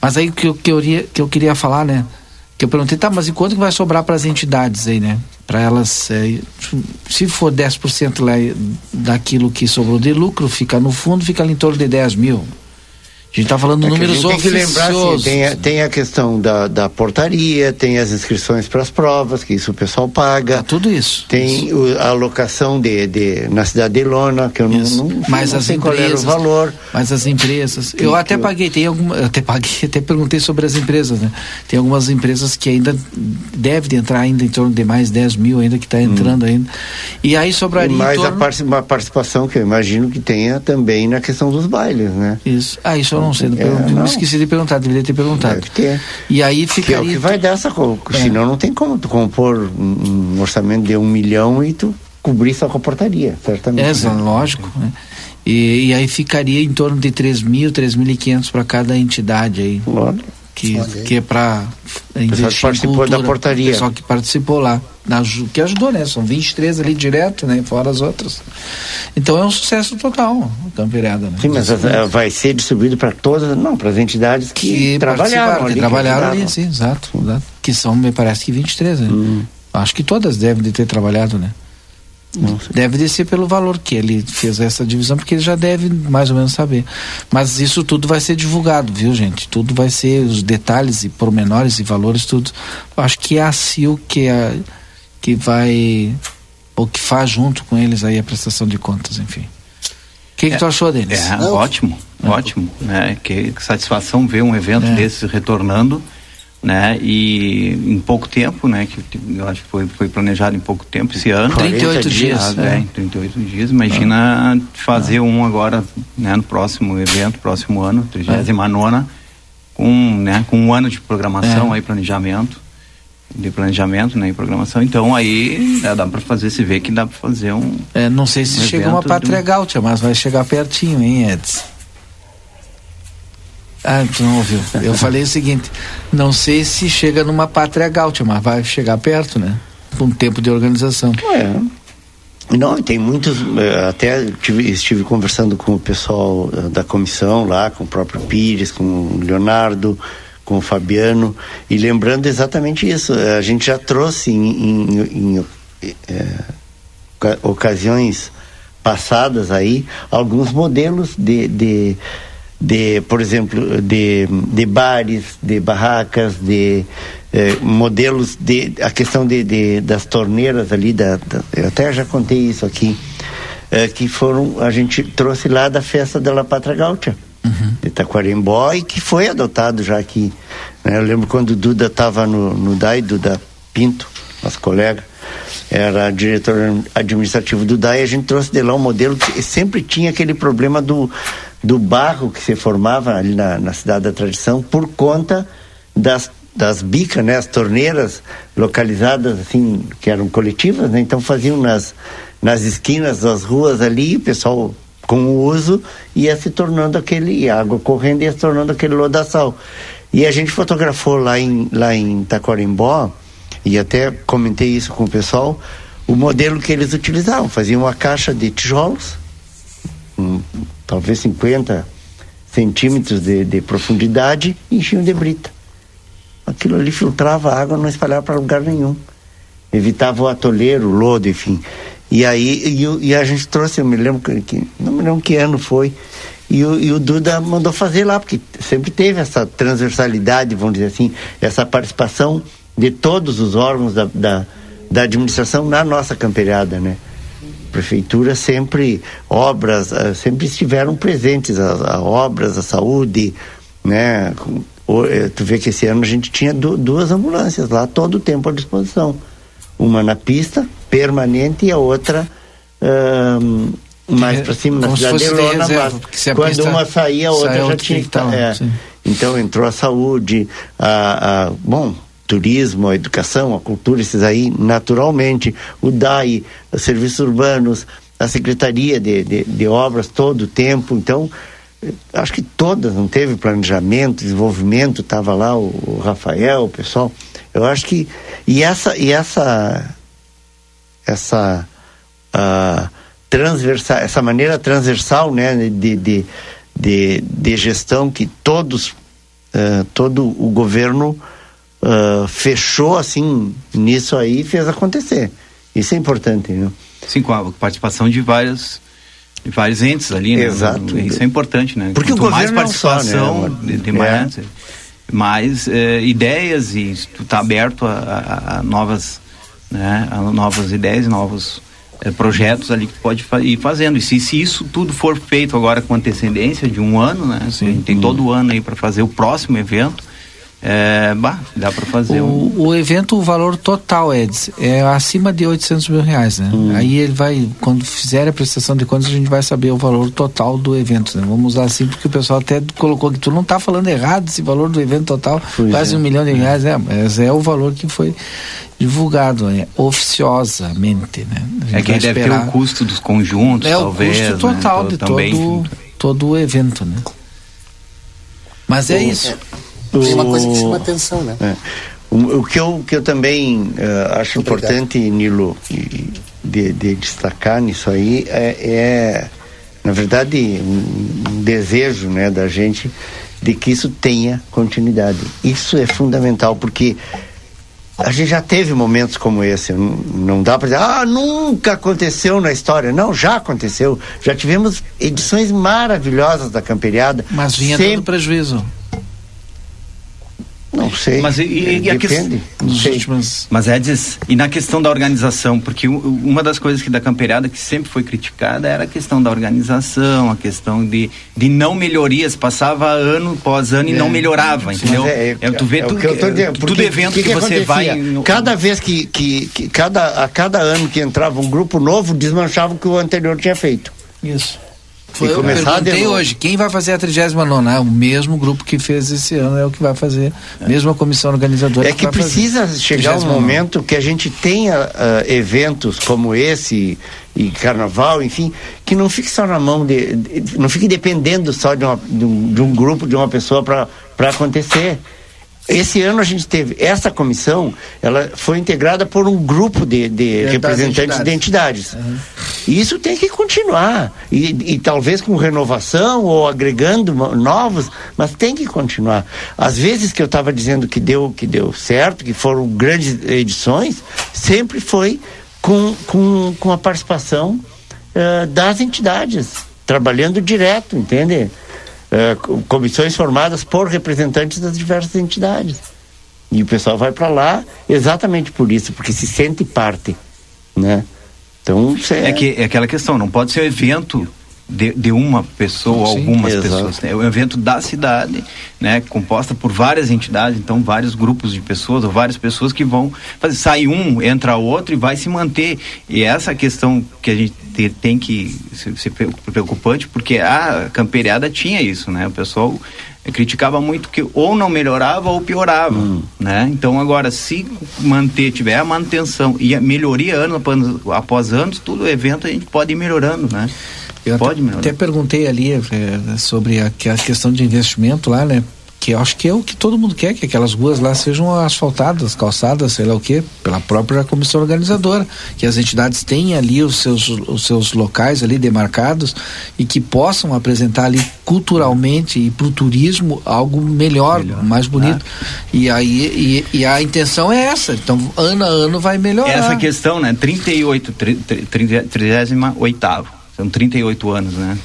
Mas aí o que eu, que eu, que eu queria falar, né? Que eu perguntei, tá, mas e quanto que vai sobrar para as entidades aí, né? Para elas, é, se for 10% lá daquilo que sobrou de lucro, fica no fundo, fica ali em torno de 10 mil. A gente está falando é números tem que lembrar, assim, tem, a, tem a questão da, da portaria, tem as inscrições para as provas, que isso o pessoal paga. É tudo isso. Tem isso. O, a alocação de, de, na cidade de Lona, que eu não, não, mas não as sei empresas, qual era o valor. Mas as empresas, eu até paguei, tem alguma, até paguei, até perguntei sobre as empresas, né? Tem algumas empresas que ainda deve entrar ainda em torno de mais 10 mil ainda que está entrando hum. ainda. E aí sobraria. E mais torno... a participação que eu imagino que tenha também na questão dos bailes, né? Isso. Ah, isso eu não sei. É, não. esqueci de perguntar, deveria ter perguntado. Deve ter. E aí ficaria. Que é o que vai dar essa. É. Senão não tem como tu compor um orçamento de um milhão e tu cobrir só com a portaria, certamente. É, lógico. Né? E, e, aí ficaria em torno de 3 mil, 3.500 para cada entidade aí. Lógico que, que é para investir que participou cultura, da portaria. pessoal que participou lá, na, que ajudou, né? São 23 ali direto, né? Fora as outras. Então é um sucesso total a Campirada, né? Sim, mas uh, vai ser distribuído para todas, não, para as entidades que, que trabalharam ali. Que trabalharam ali, sim, exato, exato. Que são, me parece que 23, né? Hum. Acho que todas devem de ter trabalhado, né? Deve descer pelo valor que ele fez essa divisão, porque ele já deve mais ou menos saber. Mas isso tudo vai ser divulgado, viu, gente? Tudo vai ser, os detalhes e pormenores e valores, tudo. Acho que é a CIL que, é, que vai, ou que faz junto com eles aí a prestação de contas, enfim. que, que tu achou deles? É, ótimo, ótimo, né? Que, que satisfação ver um evento é. desses retornando, né? E em pouco tempo, né? Que eu acho que foi, foi planejado em pouco tempo esse ano. 38 dias. dias é. é, 38 dias. Imagina ah. fazer um agora, né? No próximo evento, próximo ano, 39 com, né? Com um ano de programação é. aí, planejamento de planejamento né, e programação. Então aí é, dá para fazer, se vê que dá para fazer um. É, não sei se um chega uma pátria do... gaúcha, mas vai chegar pertinho, hein, Edson? Ah, tu não ouviu. Eu falei o seguinte: não sei se chega numa pátria gaúcha, mas vai chegar perto, né? Com tempo de organização. É. Não, tem muitos. Eh, até tive, estive conversando com o pessoal eh, da comissão lá, com o próprio Pires, com o Leonardo com o Fabiano e lembrando exatamente isso. A gente já trouxe em, em, em é, ocasiões passadas aí alguns modelos de, de, de por exemplo, de, de bares, de barracas, de é, modelos de a questão de, de das torneiras ali da, da, eu até já contei isso aqui é, que foram a gente trouxe lá da festa da La Pátria Gaúcha uhum. de Taquarembó e que foi adotado já aqui. Né? Eu lembro quando o Duda estava no, no DAI, Duda Pinto, nosso colega, era diretor administrativo do DAI, a gente trouxe de lá um modelo que sempre tinha aquele problema do, do barro que se formava ali na, na cidade da tradição por conta das das bicas, né, as torneiras localizadas assim que eram coletivas, né, então faziam nas nas esquinas das ruas ali, o pessoal com o uso ia se tornando aquele água correndo ia se tornando aquele lodaçal. E a gente fotografou lá em lá em Taquarimbó e até comentei isso com o pessoal o modelo que eles utilizavam. Faziam uma caixa de tijolos talvez 50 centímetros de, de profundidade enchiam de brita. Aquilo ali filtrava a água não espalhava para lugar nenhum. Evitava o atoleiro o lodo enfim. E aí e, e, a gente trouxe, eu me lembro que, não me lembro que ano foi, e o, e o, Duda mandou fazer lá, porque sempre teve essa transversalidade, vamos dizer assim, essa participação de todos os órgãos da, da, da administração na nossa camperiada, né? Prefeitura sempre, obras, uh, sempre estiveram presentes, as, obras, a saúde, né? Eh, tu vê que esse ano a gente tinha du, duas ambulâncias lá todo o tempo à disposição uma na pista, permanente, e a outra mais para cima, na cidade de Lona, mas quando uma saía, a outra já tinha que estar. É. Então entrou a saúde, a, a, bom, turismo, a educação, a cultura, esses aí, naturalmente, o DAI, os serviços urbanos, a Secretaria de, de, de Obras todo o tempo, então acho que todas, não teve planejamento, desenvolvimento, estava lá o, o Rafael, o pessoal, eu acho que e essa e essa essa uh, transversal, essa maneira transversal, né, de, de, de, de gestão que todos uh, todo o governo uh, fechou assim nisso aí e fez acontecer. Isso é importante, né? Sim, com a participação de vários de vários entes ali, né? Exato. Isso é importante, né? Porque Quanto o governo mais participação só, né? de, mais, é mais é, ideias e tu tá aberto a, a, a, novas né, a novas ideias novos é, projetos ali que tu pode fa ir fazendo e se, se isso tudo for feito agora com antecedência de um ano né Sim. tem todo o ano aí para fazer o próximo evento é, bah, dá para fazer. O, um... o evento, o valor total, Eds, é acima de 800 mil reais, né? Hum. Aí ele vai, quando fizer a prestação de contas, a gente vai saber o valor total do evento, né? Vamos usar assim, porque o pessoal até colocou que tu não está falando errado esse valor do evento total, pois quase é. um milhão de reais, é, mas é o valor que foi divulgado né? oficiosamente, né? É que deve ter o custo dos conjuntos, é talvez. É o custo total né? de todo, todo o evento, né? Mas é isso. É. Tem uma coisa que chama atenção, né? É. O, o, que eu, que eu também uh, acho Obrigado. importante, Nilo, de, de, destacar nisso aí é, é na verdade, um, um, desejo né, da gente de que isso tenha continuidade. Isso é fundamental, porque a gente já teve momentos como esse. Não, não dá para dizer, ah, nunca aconteceu na história. Não, já aconteceu. Já tivemos edições maravilhosas da Camperiada. Mas vinha sempre... todo prejuízo. Não, sei. Mas e, e, e a Depende. sei. últimas... Mas Edis, e na questão da organização, porque uma das coisas que da camperiada que sempre foi criticada era a questão da organização, a questão de, de não melhorias, passava ano após ano e não melhorava, entendeu? Mas é, é, tu vê é tu, o que eu tô dizendo, tudo evento que que, que você vai. Cada vez que, que, que cada, a cada ano que entrava um grupo novo, desmanchava o que o anterior tinha feito. Isso. Foi, E eu começar perguntei hoje, quem vai fazer a 39 Ah, o mesmo grupo que fez esse ano é o que vai fazer, mesmo a comissão organizadora É que vai fazer. precisa chegar um 39º. momento que a gente tenha ah, eventos como esse e carnaval, enfim, que não fique só na mão de, de- não fique dependendo só de, uma- de um, de um grupo, de uma pessoa para acontecer. Esse ano a gente teve essa comissão, ela foi integrada por um grupo de, de representantes de entidades. E isso tem que continuar. E, e talvez com renovação ou agregando novos, mas tem que continuar. Às vezes que eu estava dizendo que deu, que deu certo, que foram grandes edições, sempre foi com, com, com a participação eh, das entidades, trabalhando direto, entende? Co- comissões formadas por representantes das diversas entidades. E o pessoal vai para lá exatamente por isso, porque se sente parte, né? Então, cê- É que é aquela questão, não pode ser um evento de, de uma pessoa ou Sim, algumas exato. pessoas. né? É um evento da cidade, né? Composta por várias entidades, então vários grupos de pessoas ou várias pessoas que vão fazer. Sai um, entra outro e vai se manter. E essa questão que a gente te- tem que ser, pre- preocupante, porque a camperiada tinha isso, né? O pessoal criticava muito que ou não melhorava ou piorava, né? Então agora se manter, tiver a manutenção e a melhoria ano após, após anos, todo evento a gente pode ir melhorando, né? Eu pode até, até perguntei ali eh, sobre a, a questão de investimento lá, né? Que eu acho que é o que todo mundo quer, que aquelas ruas lá sejam asfaltadas, calçadas, sei lá o quê, pela própria comissão organizadora. Que as entidades tenham ali os seus, os seus locais ali demarcados e que possam apresentar ali culturalmente e para o turismo algo melhor, Melhor. mais bonito. E aí e, e a intenção é essa. Então, ano a ano vai melhorar. Essa questão, né? 38, tri- tri- tri- 38 são 38 anos, né?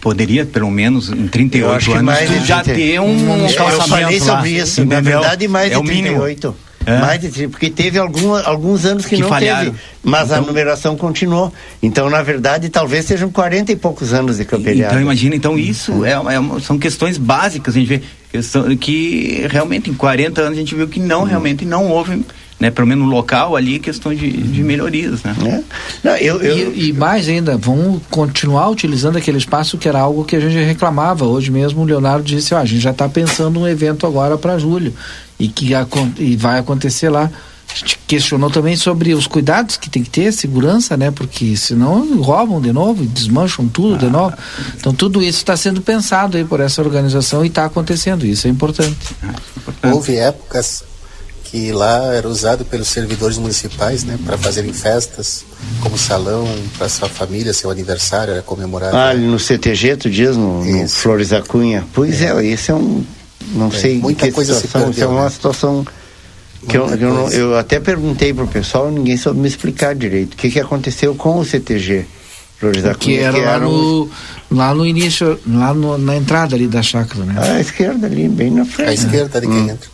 Poderia, pelo menos, em Eu 38 acho que anos, mais tu já 30. ter um, um eu calçamento falei lá, sobre isso, na verdade mais é de o mínimo. 38. É. Mais de 30, porque teve algum, alguns anos que, Que não falharam. teve, mas a Então- numeração continuou. Então, na verdade, talvez sejam 40 e poucos anos de camperiada. Então imagina, então isso é, é uma- são questões básicas, a gente vê que realmente em 40 anos a gente viu que não, realmente não houve, né, pelo menos no local ali, questão de, de melhorias, né? né? Não, eu, eu, E, e mais ainda, vão continuar utilizando aquele espaço que era algo que a gente reclamava. Hoje mesmo o Leonardo disse, ó, a gente já está pensando um evento agora para julho e que e vai acontecer lá. A gente questionou também sobre os cuidados que tem que ter, segurança, né? Porque senão roubam de novo, desmancham tudo de novo. Então tudo isso está sendo pensado aí por essa organização e está acontecendo. Isso é importante. Houve épocas que lá era usado pelos servidores municipais, né, para fazerem festas, como salão para sua família, seu aniversário era comemorado. ah, ali no CTG, tu diz, no, no. Flores da Cunha. Pois é, esse é um. Não É, sei muita que coisa se situação. perdeu, isso é uma né? situação. Que eu, eu, não- eu até perguntei pro pessoal, ninguém soube me explicar direito. O que, que aconteceu com o CTG? Flores da Que Cunha, era lá um- no, lá no início, lá no- na entrada ali da chácara, né? À esquerda ali, bem na frente. à esquerda de quem Hum. entra.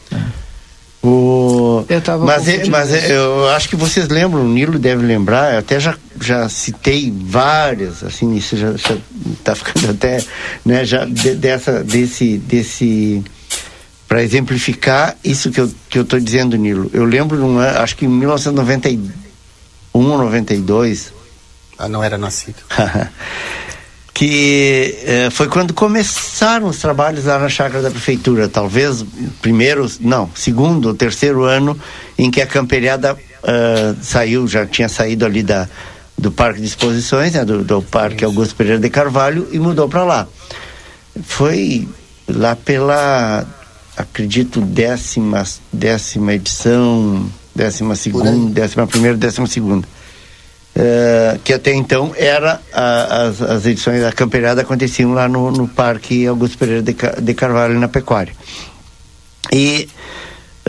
O... Eu tava mas é, mas é, eu acho que vocês lembram, o Nilo deve lembrar, eu até já, já citei várias, assim, isso já, já tá ficando até, né, já de- dessa, desse, desse, para exemplificar isso que eu, que eu tô dizendo, Nilo. Eu lembro, ano, acho que em 1991 ou 92, Ah, não era nascido. que eh, foi quando começaram os trabalhos lá na chácara da prefeitura, talvez primeiro, não, segundo ou terceiro ano em que a camperiada ah, saiu, já tinha saído ali da, do Parque de Exposições, né, do, do Parque Augusto Pereira de Carvalho e mudou para lá. Foi lá pela, acredito, décima, décima edição, décima segunda, décima primeira, décima segunda. Eh, que até então era a- as, as edições da campeirada aconteciam lá no, no Parque Augusto Pereira de, de Carvalho na Pecuária. E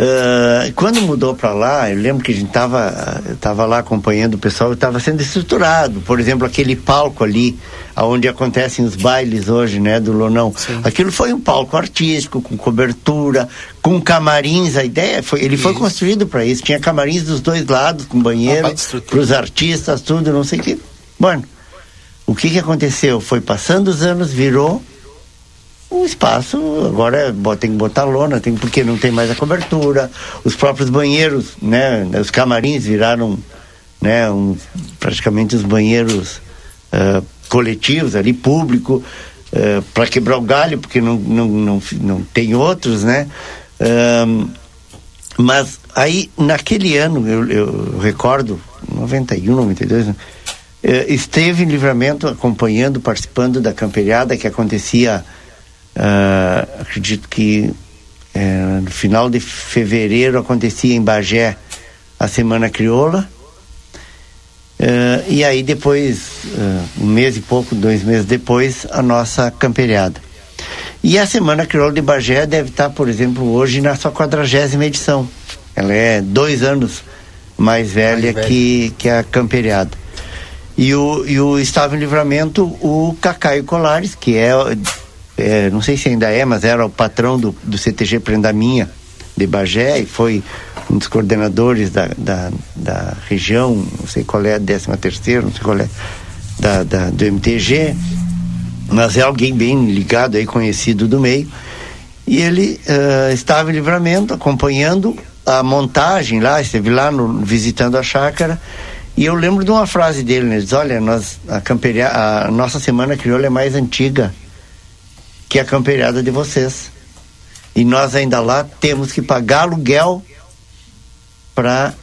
eh, quando mudou para lá, eu lembro que a gente estava tava lá acompanhando o pessoal, estava sendo estruturado. Por exemplo, aquele palco ali, onde acontecem os bailes hoje, né, do Lonão. Sim. Aquilo foi um palco artístico, com cobertura, com camarins. A ideia foi, ele isso. foi construído para isso. Tinha camarins dos dois lados, com banheiro, para os artistas, tudo, não sei o que. Bueno, o que que aconteceu? Foi passando os anos, virou o espaço agora tem que botar lona, tem, porque não tem mais a cobertura, os próprios banheiros, né, os camarins viraram né, um, praticamente os banheiros uh, coletivos ali, público, uh, para quebrar o galho, porque não, não, não, não tem outros, né? Mas aí, naquele ano, eu, eu recordo, 91, 92, né, esteve em livramento acompanhando, participando da camperiada que acontecia Uh, acredito que uh, no final de fevereiro acontecia em Bagé a Semana Crioula. Uh, e aí depois, um mês e pouco, dois meses depois, a nossa camperiada. E a Semana Crioula de Bagé deve estar, por exemplo, hoje na sua quadragésima edição. Ela é dois anos mais velha mais que, que a camperiada. E o, e o Estava em Livramento, o Cacaio Colares, que é é, não sei se ainda é, mas era o patrão do, do CTG Prendaminha de Bagé e foi um dos coordenadores da, da, da região, não sei qual é a 13 terceira, não sei qual é, da, da, do MTG, mas é alguém bem ligado aí, conhecido do meio. E ele uh, estava em livramento, acompanhando a montagem lá, esteve lá no, visitando a chácara. E eu lembro de uma frase dele, né? Ele diz, olha, nós, a, camperia, a nossa semana crioula é mais antiga que é a camperiada de vocês. E nós ainda lá temos que pagar aluguel para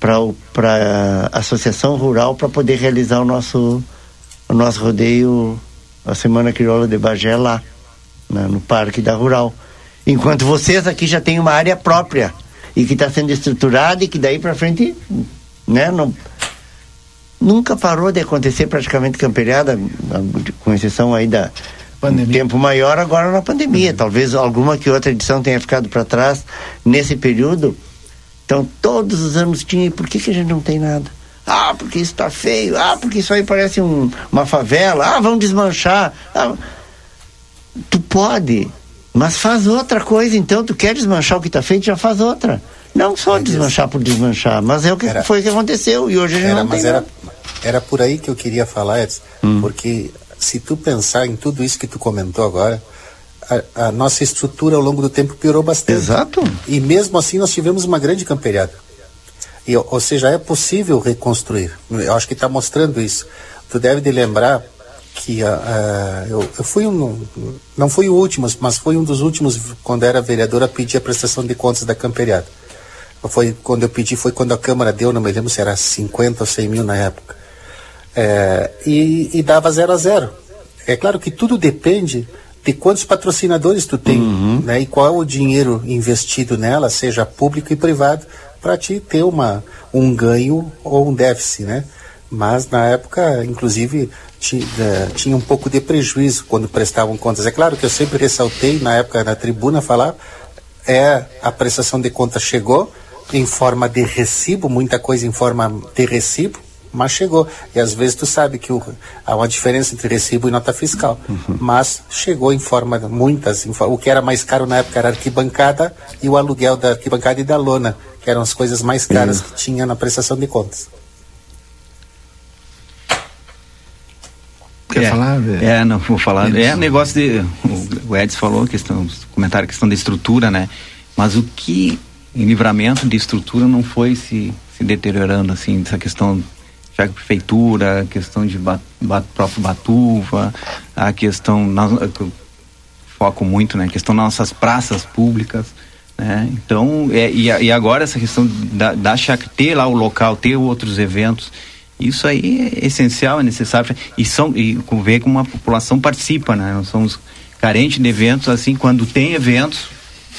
para a associação rural para poder realizar o nosso o nosso rodeio a semana crioula de Bagé lá né, no parque da rural enquanto vocês aqui já têm uma área própria e que está sendo estruturada e que daí para frente né não nunca parou de acontecer praticamente camperiada com exceção aí da pandemia. um tempo maior agora na pandemia. Uhum. Talvez alguma que outra edição tenha ficado para trás nesse período. Então, todos os anos tinha. E por que, que a gente não tem nada? Ah, porque isso está feio. Ah, porque isso aí parece um, uma favela. Ah, vamos desmanchar. Ah, tu pode, mas faz outra coisa. Então, tu quer desmanchar o que está feito, já faz outra. Não só desmanchar por desmanchar, mas é o que era, foi que aconteceu e hoje a gente era, não tem era, era por aí que eu queria falar, Edson, hum. porque se tu pensar em tudo isso que tu comentou agora, a, a, nossa estrutura ao longo do tempo piorou bastante. Exato. E mesmo assim nós tivemos uma grande camperiada. E, ou seja, é possível reconstruir. Eu acho que está mostrando isso. Tu deve de lembrar que uh, uh, eu, eu, fui um, não fui o último, mas fui um dos últimos quando era vereador a pedir a prestação de contas da camperiada. Foi quando eu pedi, foi quando a Câmara deu, não me lembro se era 50 ou 100 mil na época é, e, e, dava zero a zero. É claro que tudo depende de quantos patrocinadores tu tem, uhum. né? E qual é o dinheiro investido nela, seja público e privado, para te ter uma, um ganho ou um déficit, né? Mas na época, inclusive, tinha, é, tinha um pouco de prejuízo quando prestavam contas. É claro que eu sempre ressaltei na época na tribuna falar, é a prestação de contas chegou em forma de recibo, muita coisa em forma de recibo, mas chegou. E às vezes tu sabe que o, há uma diferença entre recibo e nota fiscal. Uhum. Mas chegou em forma, muitas, em, o que era mais caro na época era a arquibancada e o aluguel da arquibancada e da lona, que eram as coisas mais caras uhum. que tinha na prestação de contas. Quer é, falar? É, não, vou falar. É negócio de. O, o Edson falou, questão, comentário, questão da estrutura, né? Mas o que em livramento de estrutura não foi se, se deteriorando, assim, essa questão já prefeitura, a questão de bat, bat, próprio Batuva, a questão, nós, foco muito, né, a questão das nossas praças públicas, né, então, é, e, e agora essa questão da, da ter lá o local, ter outros eventos, isso aí é essencial, é necessário, e são, e ver como a população participa, né, nós somos carentes de eventos, assim, quando tem eventos,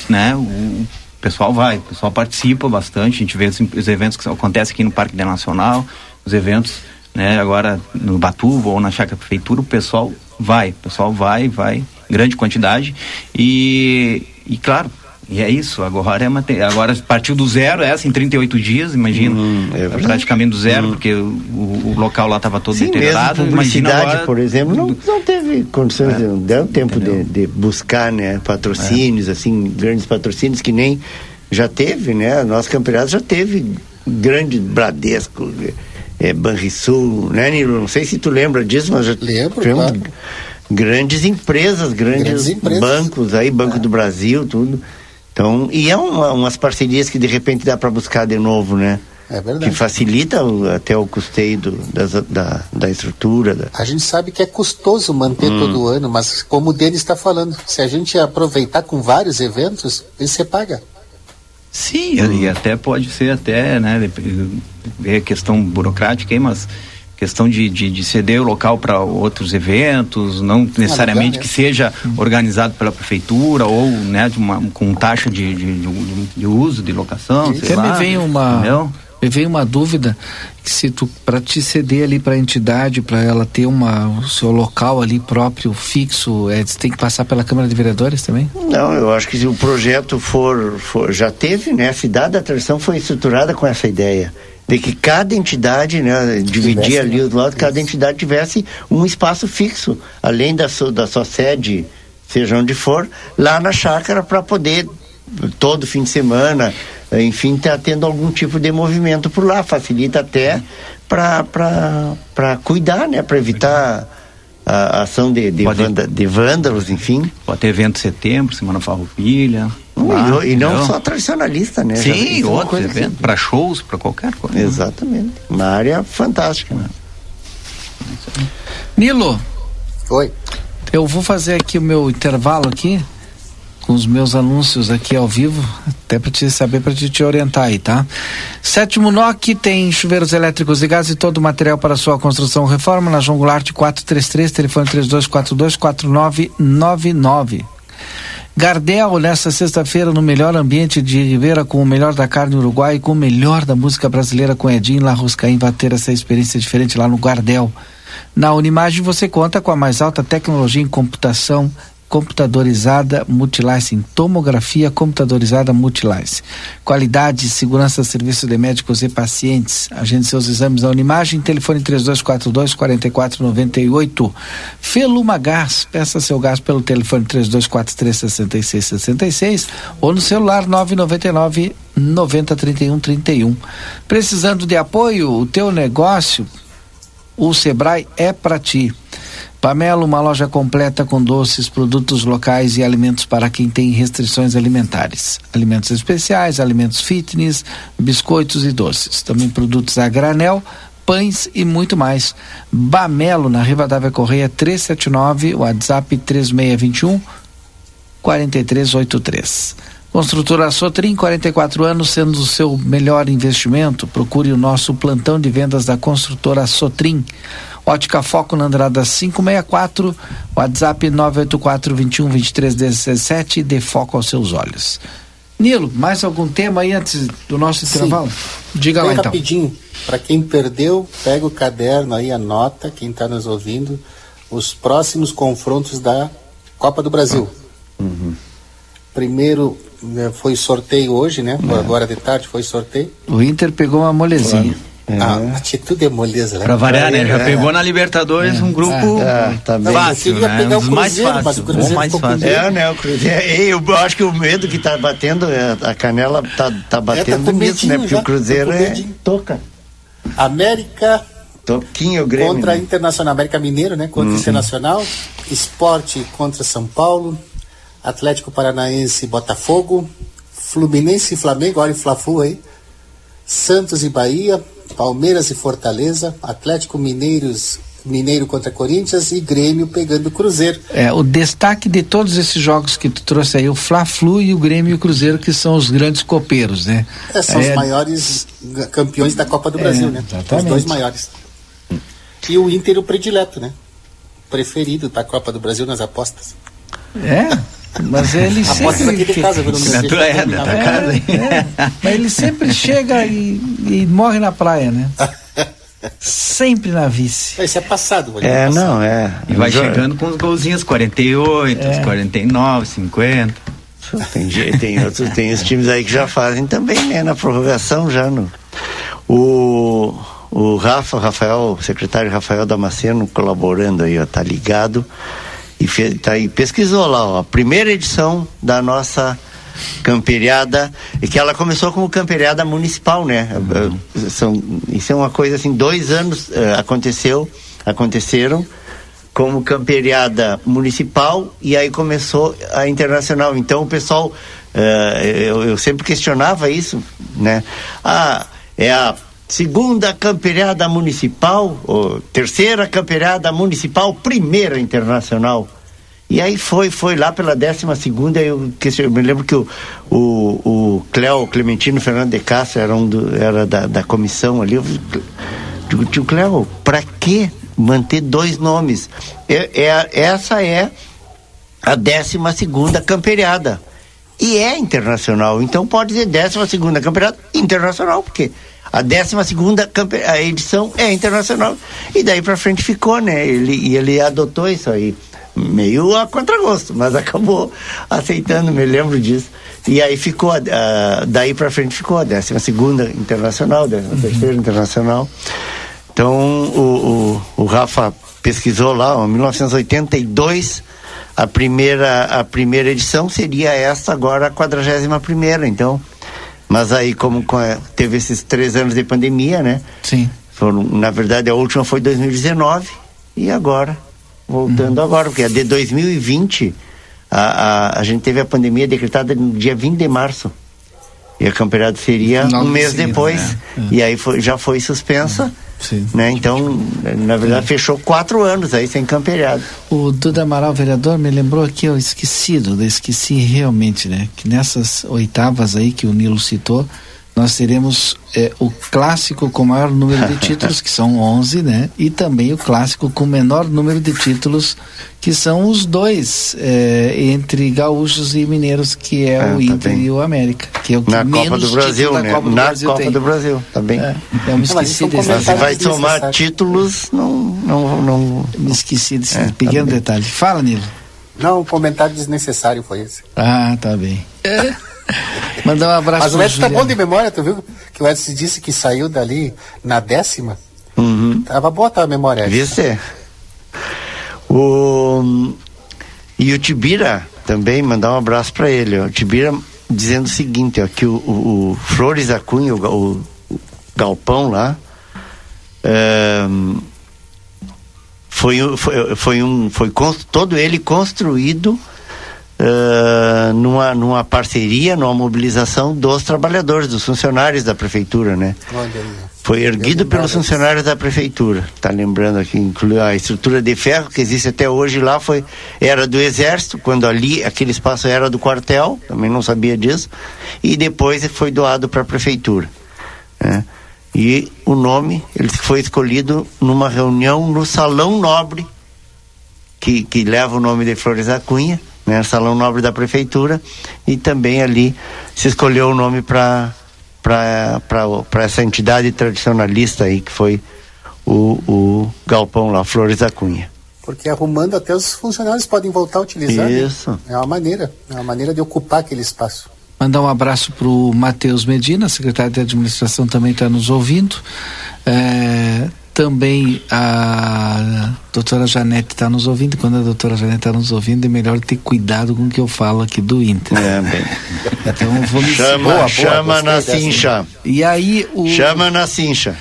né, o, pessoal vai, o pessoal participa bastante, a gente vê os, os eventos que acontecem aqui no Parque Internacional, os eventos, né, agora no Batuva ou na Chácara Prefeitura, o pessoal vai, o pessoal vai, vai, grande quantidade e, e claro, E é isso, agora é mate... agora partiu do zero, é assim, 38 dias, imagina. Hum, é praticamente do zero, hum. porque o, o, local lá estava todo Sim, deteriorado. Mesmo publicidade, agora... por exemplo, não, não teve condições, é. não deu tempo de, de, buscar né, patrocínios, é. assim, grandes patrocínios que nem já teve, né? Nosso campeonato já teve grande Bradesco, é, Banrisul, né, Nilo? Não sei se tu lembra disso, mas já Lembro, claro. grandes empresas, grandes, grandes empresas. bancos aí, Banco é. do Brasil, tudo. Então, e é uma, umas parcerias que de repente dá para buscar de novo, né? É verdade. Que facilita o, até o custeio do, da, da, da, estrutura. Da... A gente sabe que é custoso manter hum. todo ano, mas como o Denis está falando, se a gente aproveitar com vários eventos, você paga. Sim, hum. e até pode ser até, né, é questão burocrática aí, mas questão de, de, de ceder o local para outros eventos, não necessariamente que seja organizado pela prefeitura ou né, de uma, com taxa de, de, de uso, de locação. Sei lá, me vem uma. Entendeu? Me vem uma dúvida que se tu para te ceder ali para a entidade para ela ter uma o seu local ali próprio fixo é tem que passar pela Câmara de Vereadores também? Não eu acho que se o projeto for, for já teve né? A cidade da atração foi estruturada com essa ideia de que cada entidade, né, dividir ali os lados, cada entidade tivesse um espaço fixo, além da sua, da sua sede, seja onde for, lá na chácara para poder todo fim de semana, enfim, tá tendo algum tipo de movimento por lá, facilita até para cuidar, né, para evitar a ação de, de, vanda, de vândalos, enfim. Pode ter evento em setembro, Semana Farroupilha. Lá, e, e não só tradicionalista, né? Sim, outros eventos, assim. para shows, para qualquer coisa. Exatamente. Uma área fantástica. Né? Nilo. Oi. Eu vou fazer aqui o meu intervalo aqui com os meus anúncios aqui ao vivo, até para te saber, para te, te orientar aí, tá? Sétimo NOC tem chuveiros elétricos e gás e todo o material para sua construção reforma na João Goulart 433, telefone 3242 4999. Gardel, nesta sexta-feira, no melhor ambiente de Ribeira, com o melhor da carne uruguai, com o melhor da música brasileira com Edinho Larruscaim, vai ter essa experiência diferente lá no Gardel. Na Unimagem você conta com a mais alta tecnologia em computação computadorizada Multilice, em tomografia computadorizada Multilice. Qualidade segurança serviço de médicos e pacientes. Agende seus exames na Unimagem, telefone 3242 4498. Feluma Gás, peça seu gás pelo telefone 3243 6666 ou no celular 999 90 31 31. Precisando de apoio, o teu negócio, o Sebrae é para ti. Pamelo, uma loja completa com doces, produtos locais e alimentos para quem tem restrições alimentares. Alimentos especiais, alimentos fitness, biscoitos e doces. Também produtos a granel, pães e muito mais. Bamelo, na Rivadavia Correia 379, WhatsApp 3621 4383. Construtora Sotrim, 44 anos, sendo o seu melhor investimento. Procure o nosso plantão de vendas da construtora Sotrim. Ótica Foco na Andrada 564, WhatsApp 984 21 23 17, dê foco aos seus olhos. Nilo, mais algum tema aí antes do nosso intervalo? Diga Bem lá então. rapidinho, para quem perdeu, pega o caderno aí, anota, quem está nos ouvindo, os próximos confrontos da Copa do Brasil. Uhum. Primeiro né, foi sorteio hoje, né? É. Agora de tarde foi sorteio. O Inter pegou uma molezinha. É. Ah, atitude é moleza, né? Pra variar, né? Já é. pegou na Libertadores é. um grupo é, tá bem. fácil, né? Pegar um mais fácil, mas o Cruzeiro mais fácil. É, né? O Cruzeiro, eu acho que o medo que tá batendo, é, a canela tá, tá batendo é, tá nisso, né? Porque já, o Cruzeiro é toca. América Toquinho Grêmio. Contra né? Internacional, América Mineiro, né? Contra uhum. Internacional. Esporte contra São Paulo. Atlético Paranaense Botafogo. Fluminense e Flamengo, olha o Fla-Flu aí. Santos e Bahia. Palmeiras e Fortaleza, Atlético Mineiros Mineiro contra Corinthians e Grêmio pegando o Cruzeiro. É, o destaque de todos esses jogos que tu trouxe aí, o Fla-Flu e o Grêmio e o Cruzeiro, que são os grandes copeiros, né? É, são é, os maiores campeões da Copa do é, Brasil, né? Exatamente. Os dois maiores. E o Inter o predileto, né? Preferido da Copa do Brasil nas apostas. É? Mas ele sempre. De casa, é, é, da casa. É, mas ele sempre chega e, e morre na praia, né? sempre na vice. Isso é passado, É, passado. não, é. E vai chegando com os golzinhos 48, é. 49, 50. Isso, tem, tem outros, tem os times aí que já fazem também, né? Na prorrogação já no. O, o Rafa, Rafael, o secretário Rafael Damasceno colaborando aí, ó, tá ligado e fez, tá aí, pesquisou lá, ó, a primeira edição da nossa camperiada, e que ela começou como camperiada municipal, né? Uhum. São, isso é uma coisa assim, dois anos uh, aconteceu, aconteceram como camperiada municipal e aí começou a internacional. Então o pessoal, uh, eu, eu, sempre questionava isso, né? Ah, é a segunda camperiada municipal, ou terceira camperiada municipal, primeira internacional. E aí foi, foi lá pela décima segunda, eu, eu me lembro que o, o, o Cléo Clementino Fernando de Castro era, um do, era da, da comissão ali. Eu digo, tio Cléo, para que manter dois nomes? É, é, essa é a décima segunda camperiada. E é internacional, então pode dizer décima segunda campeonato internacional, porque a décima segunda a edição é internacional. E daí para frente ficou, né? Ele, e ele adotou isso aí meio a contragosto, mas acabou aceitando, me lembro disso. E aí ficou, uh, daí para frente ficou a 12 segunda internacional, 13 uhum. terceira internacional. Então o, o, o, Rafa pesquisou lá, em 1982, a primeira, a primeira edição seria esta agora a 41 primeira, então. Mas aí como teve esses três anos de pandemia, né? Sim. Foram, na verdade a última foi 2019 e agora voltando uhum. agora, porque a de 2020, a, a, a gente teve a pandemia decretada no dia 20 de março. E a campeonato seria um mês seguida, depois. Né? E aí foi, já foi suspensa. Sim. Né? Então, na verdade, fechou quatro anos aí sem campeirado. O Duda Amaral, vereador, me lembrou aqui, eu esquecido, esqueci realmente, né? Que nessas oitavas aí que o Nilo citou, nós teremos é, o clássico com maior número de títulos, que são 11, né? E também o clássico com menor número de títulos, que são os dois é, entre gaúchos e mineiros, que é, é o Inter tá e o América, que é o que na menos Copa do Brasil, né? Copa do na Brasil Copa tem. do Brasil, também. Tá é, eu me esqueci desse. Mas se vai tomar títulos, não, não, não. Me esqueci desse é, pequeno tá detalhe. Fala, Nilo. Não, um comentário desnecessário foi esse. Ah, tá bem. Mandar um abraço Mas o Edson tá bom de memória, tu viu? Que o Edson disse que saiu dali na décima. Uhum. Tava boa a tua Devia ser. O... E o Tibira também, mandar um abraço para ele. Ó. O Tibira dizendo o seguinte, ó, que o, o, o Flores da Cunha, o, o galpão lá, um, foi, foi, foi, um, foi todo ele construído uh, numa, numa parceria, numa mobilização dos trabalhadores, dos funcionários da prefeitura, né? Foi erguido pelos funcionários da prefeitura. Tá lembrando aqui, inclui a estrutura de ferro que existe até hoje lá foi era do exército, quando ali aquele espaço era do quartel, também não sabia disso, e depois foi doado para a prefeitura. Né? E o nome ele foi escolhido numa reunião no Salão Nobre, que, que leva o nome de Flores da Cunha, né, Salão Nobre da Prefeitura, e também ali se escolheu o nome para para essa entidade tradicionalista aí que foi o, o galpão lá, Flores da Cunha. Porque arrumando até os funcionários podem voltar a utilizar. Né? Isso. Né? É uma maneira, é uma maneira de ocupar aquele espaço. Mandar um abraço para o Matheus Medina, secretário de administração, também está nos ouvindo. É, também a doutora Janete está nos ouvindo. Quando a doutora Janete está nos ouvindo, é melhor ter cuidado com o que eu falo aqui do Inter. É, bem. Então vou me Chama, boa, chama na cincha. E aí o. Chama na cincha.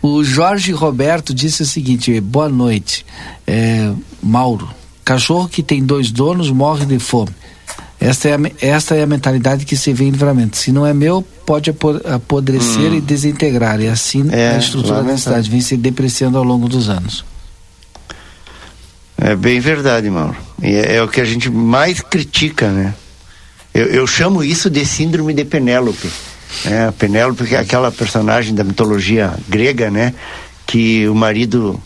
O Jorge Roberto disse o seguinte: boa noite. É, Mauro, cachorro que tem dois donos morre de fome. Esta é, a, esta é a mentalidade que se vê em livramento. Se não é meu, pode apodrecer hum. e desintegrar. E assim é, a estrutura da cidade vem se depreciando ao longo dos anos. É bem verdade, Mauro. E é, é o que a gente mais critica, né? Eu, eu chamo isso de síndrome de Penélope. É, Penélope é aquela personagem da mitologia grega, né? Que o marido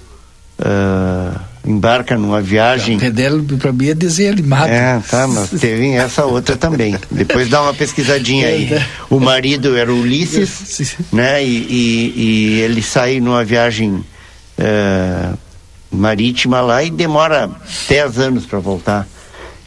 uh, embarca numa viagem. Penélope para mim é desanimado. É, tá, mas teve essa outra também. Depois dá uma pesquisadinha aí. É, o marido era Ulisses, né? E, e, e ele sai numa viagem uh, marítima lá e demora 10 anos para voltar.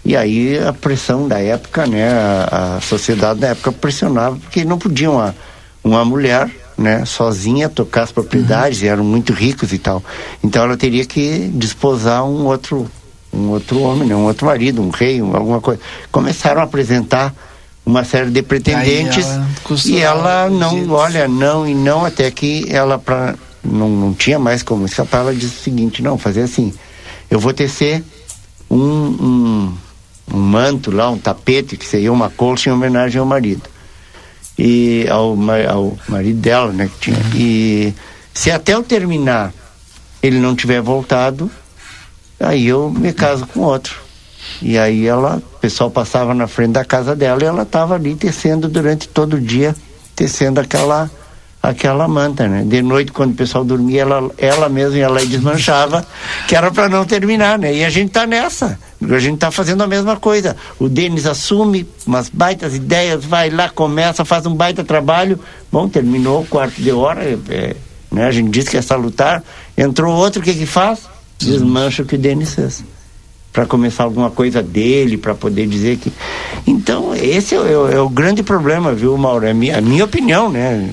E aí a pressão da época, né, a, a sociedade da época pressionava porque não podia uma, uma mulher né, sozinha tocar as propriedades, uhum. eram muito ricos e tal. Então ela teria que desposar um outro um outro homem, né, um outro marido, um rei, um, alguma coisa. Começaram a apresentar uma série de pretendentes ela e ela não, olha, não e não até que ela para não, não tinha mais como escapar, ela disse o seguinte, não, fazer assim, eu vou tecer um, um, um manto lá, um tapete, que seria uma colcha em homenagem ao marido. E ao, ao marido dela, né? Que tinha. E se até eu terminar ele não tiver voltado, aí eu me caso com outro. E aí ela, o pessoal passava na frente da casa dela e ela estava ali tecendo durante todo o dia, tecendo aquela aquela manta, né? De noite, quando o pessoal dormia, ela, ela mesma ia lá e desmanchava, que era para não terminar, né? E a gente tá nessa. A gente tá fazendo a mesma coisa. O Denis assume umas baitas ideias, vai lá, começa, faz um baita trabalho. Bom, terminou o quarto de hora, é, é né? A gente disse que é salutar. Entrou outro, o que que faz? Desmancha o que o Denis fez para começar alguma coisa dele, para poder dizer que. Então, esse é, é, é, o grande problema, viu, Mauro? É a minha, a minha opinião, né?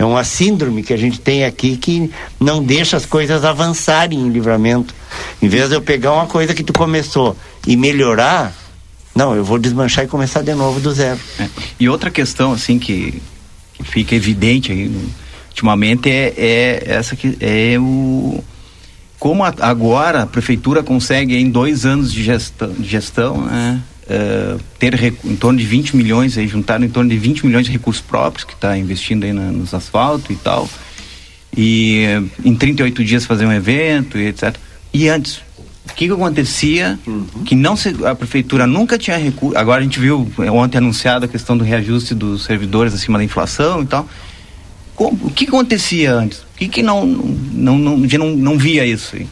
É uma síndrome que a gente tem aqui que não deixa as coisas avançarem em livramento. Em vez de eu pegar uma coisa que tu começou e melhorar, não, eu vou desmanchar e começar de novo do zero. É. E outra questão, assim, que, que fica evidente aí, ultimamente é, é essa que é o como a, agora a prefeitura consegue em dois anos de gestão, de gestão né, uh, ter em torno de 20 milhões, aí, juntar em torno de 20 milhões de recursos próprios que está investindo aí na, nos asfaltos e tal. E uh, em 38 dias fazer um evento e etc. E antes, o que, que acontecia uhum. que não se, a prefeitura nunca tinha recurso. Agora a gente viu é, ontem anunciado a questão do reajuste dos servidores acima da inflação e tal. Como, o que, que acontecia antes? O que, que não, não, não, não, não via isso? Aí?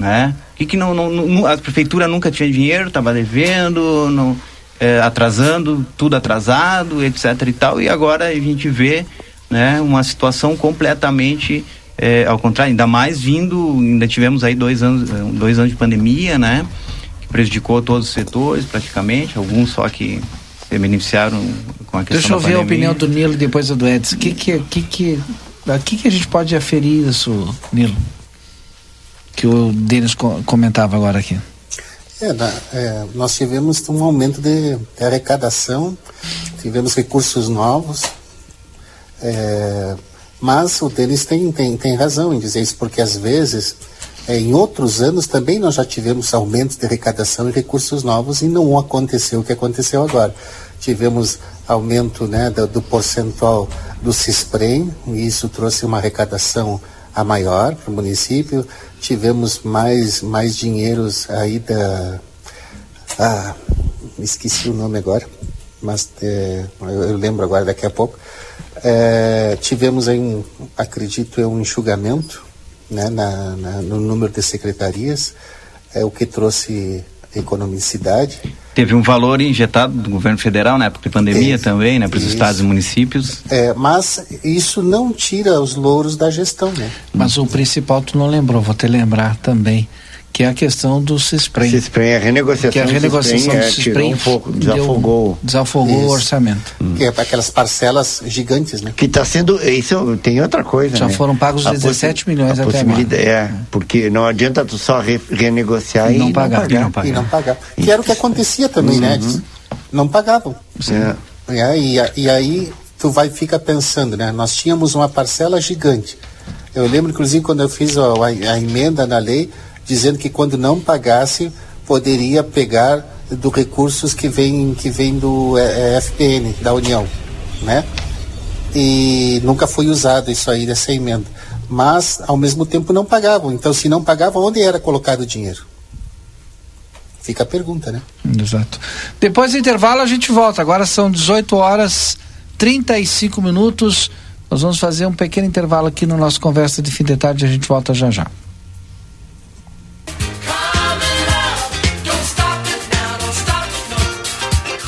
Né? E que não, não, não, a prefeitura nunca tinha dinheiro, estava devendo, não, é, atrasando, tudo atrasado, etc e tal. E agora a gente vê, né, uma situação completamente é, ao contrário, ainda mais vindo, ainda tivemos aí dois anos, dois anos de pandemia, né? Que prejudicou todos os setores praticamente, alguns só que se beneficiaram com a questão Deixa eu ver a opinião do Nilo depois a do Edson. O que que, que, que, que, que a gente pode aferir isso, Nilo? Que o Denis comentava agora aqui. É, é, nós tivemos um aumento de, de, arrecadação, tivemos recursos novos, é, mas o Denis tem, tem, tem razão em dizer isso, porque às vezes, é, em outros anos também nós já tivemos aumentos de arrecadação e recursos novos e não aconteceu o que aconteceu agora. Tivemos aumento né, do, do percentual do CISPREM, e isso trouxe uma arrecadação a maior para o município tivemos mais, mais dinheiros aí da. Ah, esqueci o nome agora, mas é, eu lembro agora daqui a pouco. É, tivemos aí, um, acredito, um enxugamento né, na, na, no número de secretarias, é o que trouxe economicidade. Teve um valor injetado do governo federal na época de pandemia também, né, para os estados e municípios. É, mas isso não tira os louros da gestão, né? Mas o principal tu não lembrou, vou te lembrar também que é a questão do CISPREM. CISPREM, a renegociação, que a renegociação do CISPREM, é, um pouco, desafogou. desafogou o orçamento. Hum. Que é para aquelas parcelas gigantes, né? Que está sendo, isso tem outra coisa, Já né? foram pagos a 17 milhões a até agora. É, porque não adianta tu só re, renegociar e não, pagar, não pagar. E não pagar. Que era o que acontecia também, né? uhum. né? Não pagavam. Sim. É. e, e aí tu vai fica pensando, né? Nós tínhamos uma parcela gigante. Eu lembro, inclusive, quando eu fiz a, a, a emenda na lei, dizendo que quando não pagasse poderia pegar do recursos que vem que vem do é, é FPN da União, né? E nunca foi usado isso aí dessa emenda. Mas ao mesmo tempo não pagavam. Então se não pagavam, onde era colocado o dinheiro? Fica a pergunta, né? Exato. Depois do intervalo a gente volta. Agora são 18 horas 35 minutos. Nós vamos fazer um pequeno intervalo aqui no nosso conversa de fim de tarde. A gente volta já já.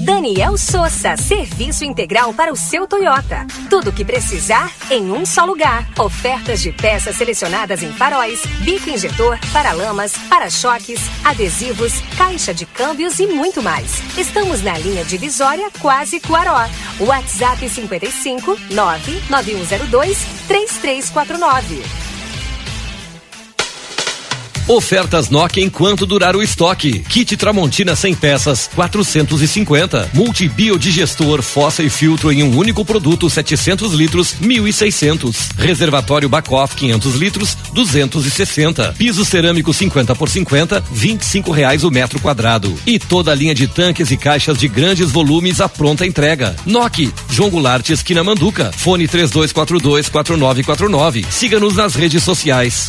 Daniel Souza, serviço integral para o seu Toyota. Tudo o que precisar em um só lugar. Ofertas de peças selecionadas em faróis, bico injetor, paralamas, para-choques, adesivos, caixa de câmbios e muito mais. Estamos na linha divisória Quase Cuaró. WhatsApp 55 99102 3349. Ofertas Nokia enquanto durar o estoque. Kit Tramontina 100 peças, 450. Multibiodigestor, fossa e filtro em um único produto, 700 litros, 1.600. Reservatório Bacoff 500 litros, 260. Piso cerâmico 50 por 50, 25 reais o metro quadrado. E toda a linha de tanques e caixas de grandes volumes à pronta entrega. Nokia, João Goulart, esquina Manduca. Fone 3242 4949. Siga-nos nas redes sociais.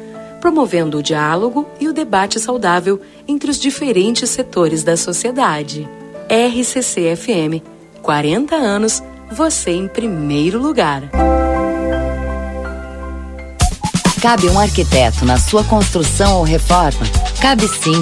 promovendo o diálogo e o debate saudável entre os diferentes setores da sociedade. RCC FM, 40 anos, você em primeiro lugar. Cabe um arquiteto na sua construção ou reforma? Cabe sim.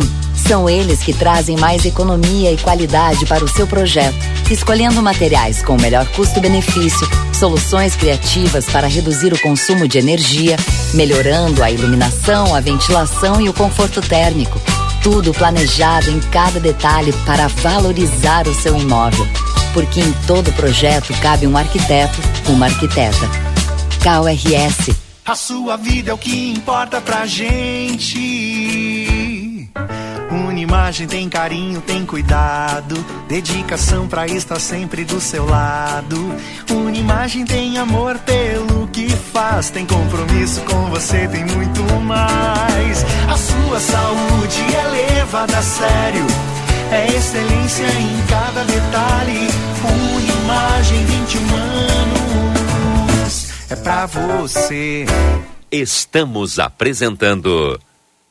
São eles que trazem mais economia e qualidade para o seu projeto, escolhendo materiais com o melhor custo-benefício, soluções criativas para reduzir o consumo de energia, melhorando a iluminação, a ventilação e o conforto térmico. Tudo planejado em cada detalhe para valorizar o seu imóvel. Porque em todo projeto cabe um arquiteto, uma arquiteta. KRS A sua vida é o que importa pra gente. Uma imagem tem carinho, tem cuidado, dedicação pra estar sempre do seu lado. Uma imagem tem amor pelo que faz, tem compromisso com você, tem muito mais. A sua saúde é levada a sério, é excelência em cada detalhe. Imagem 21 anos é pra você. Estamos apresentando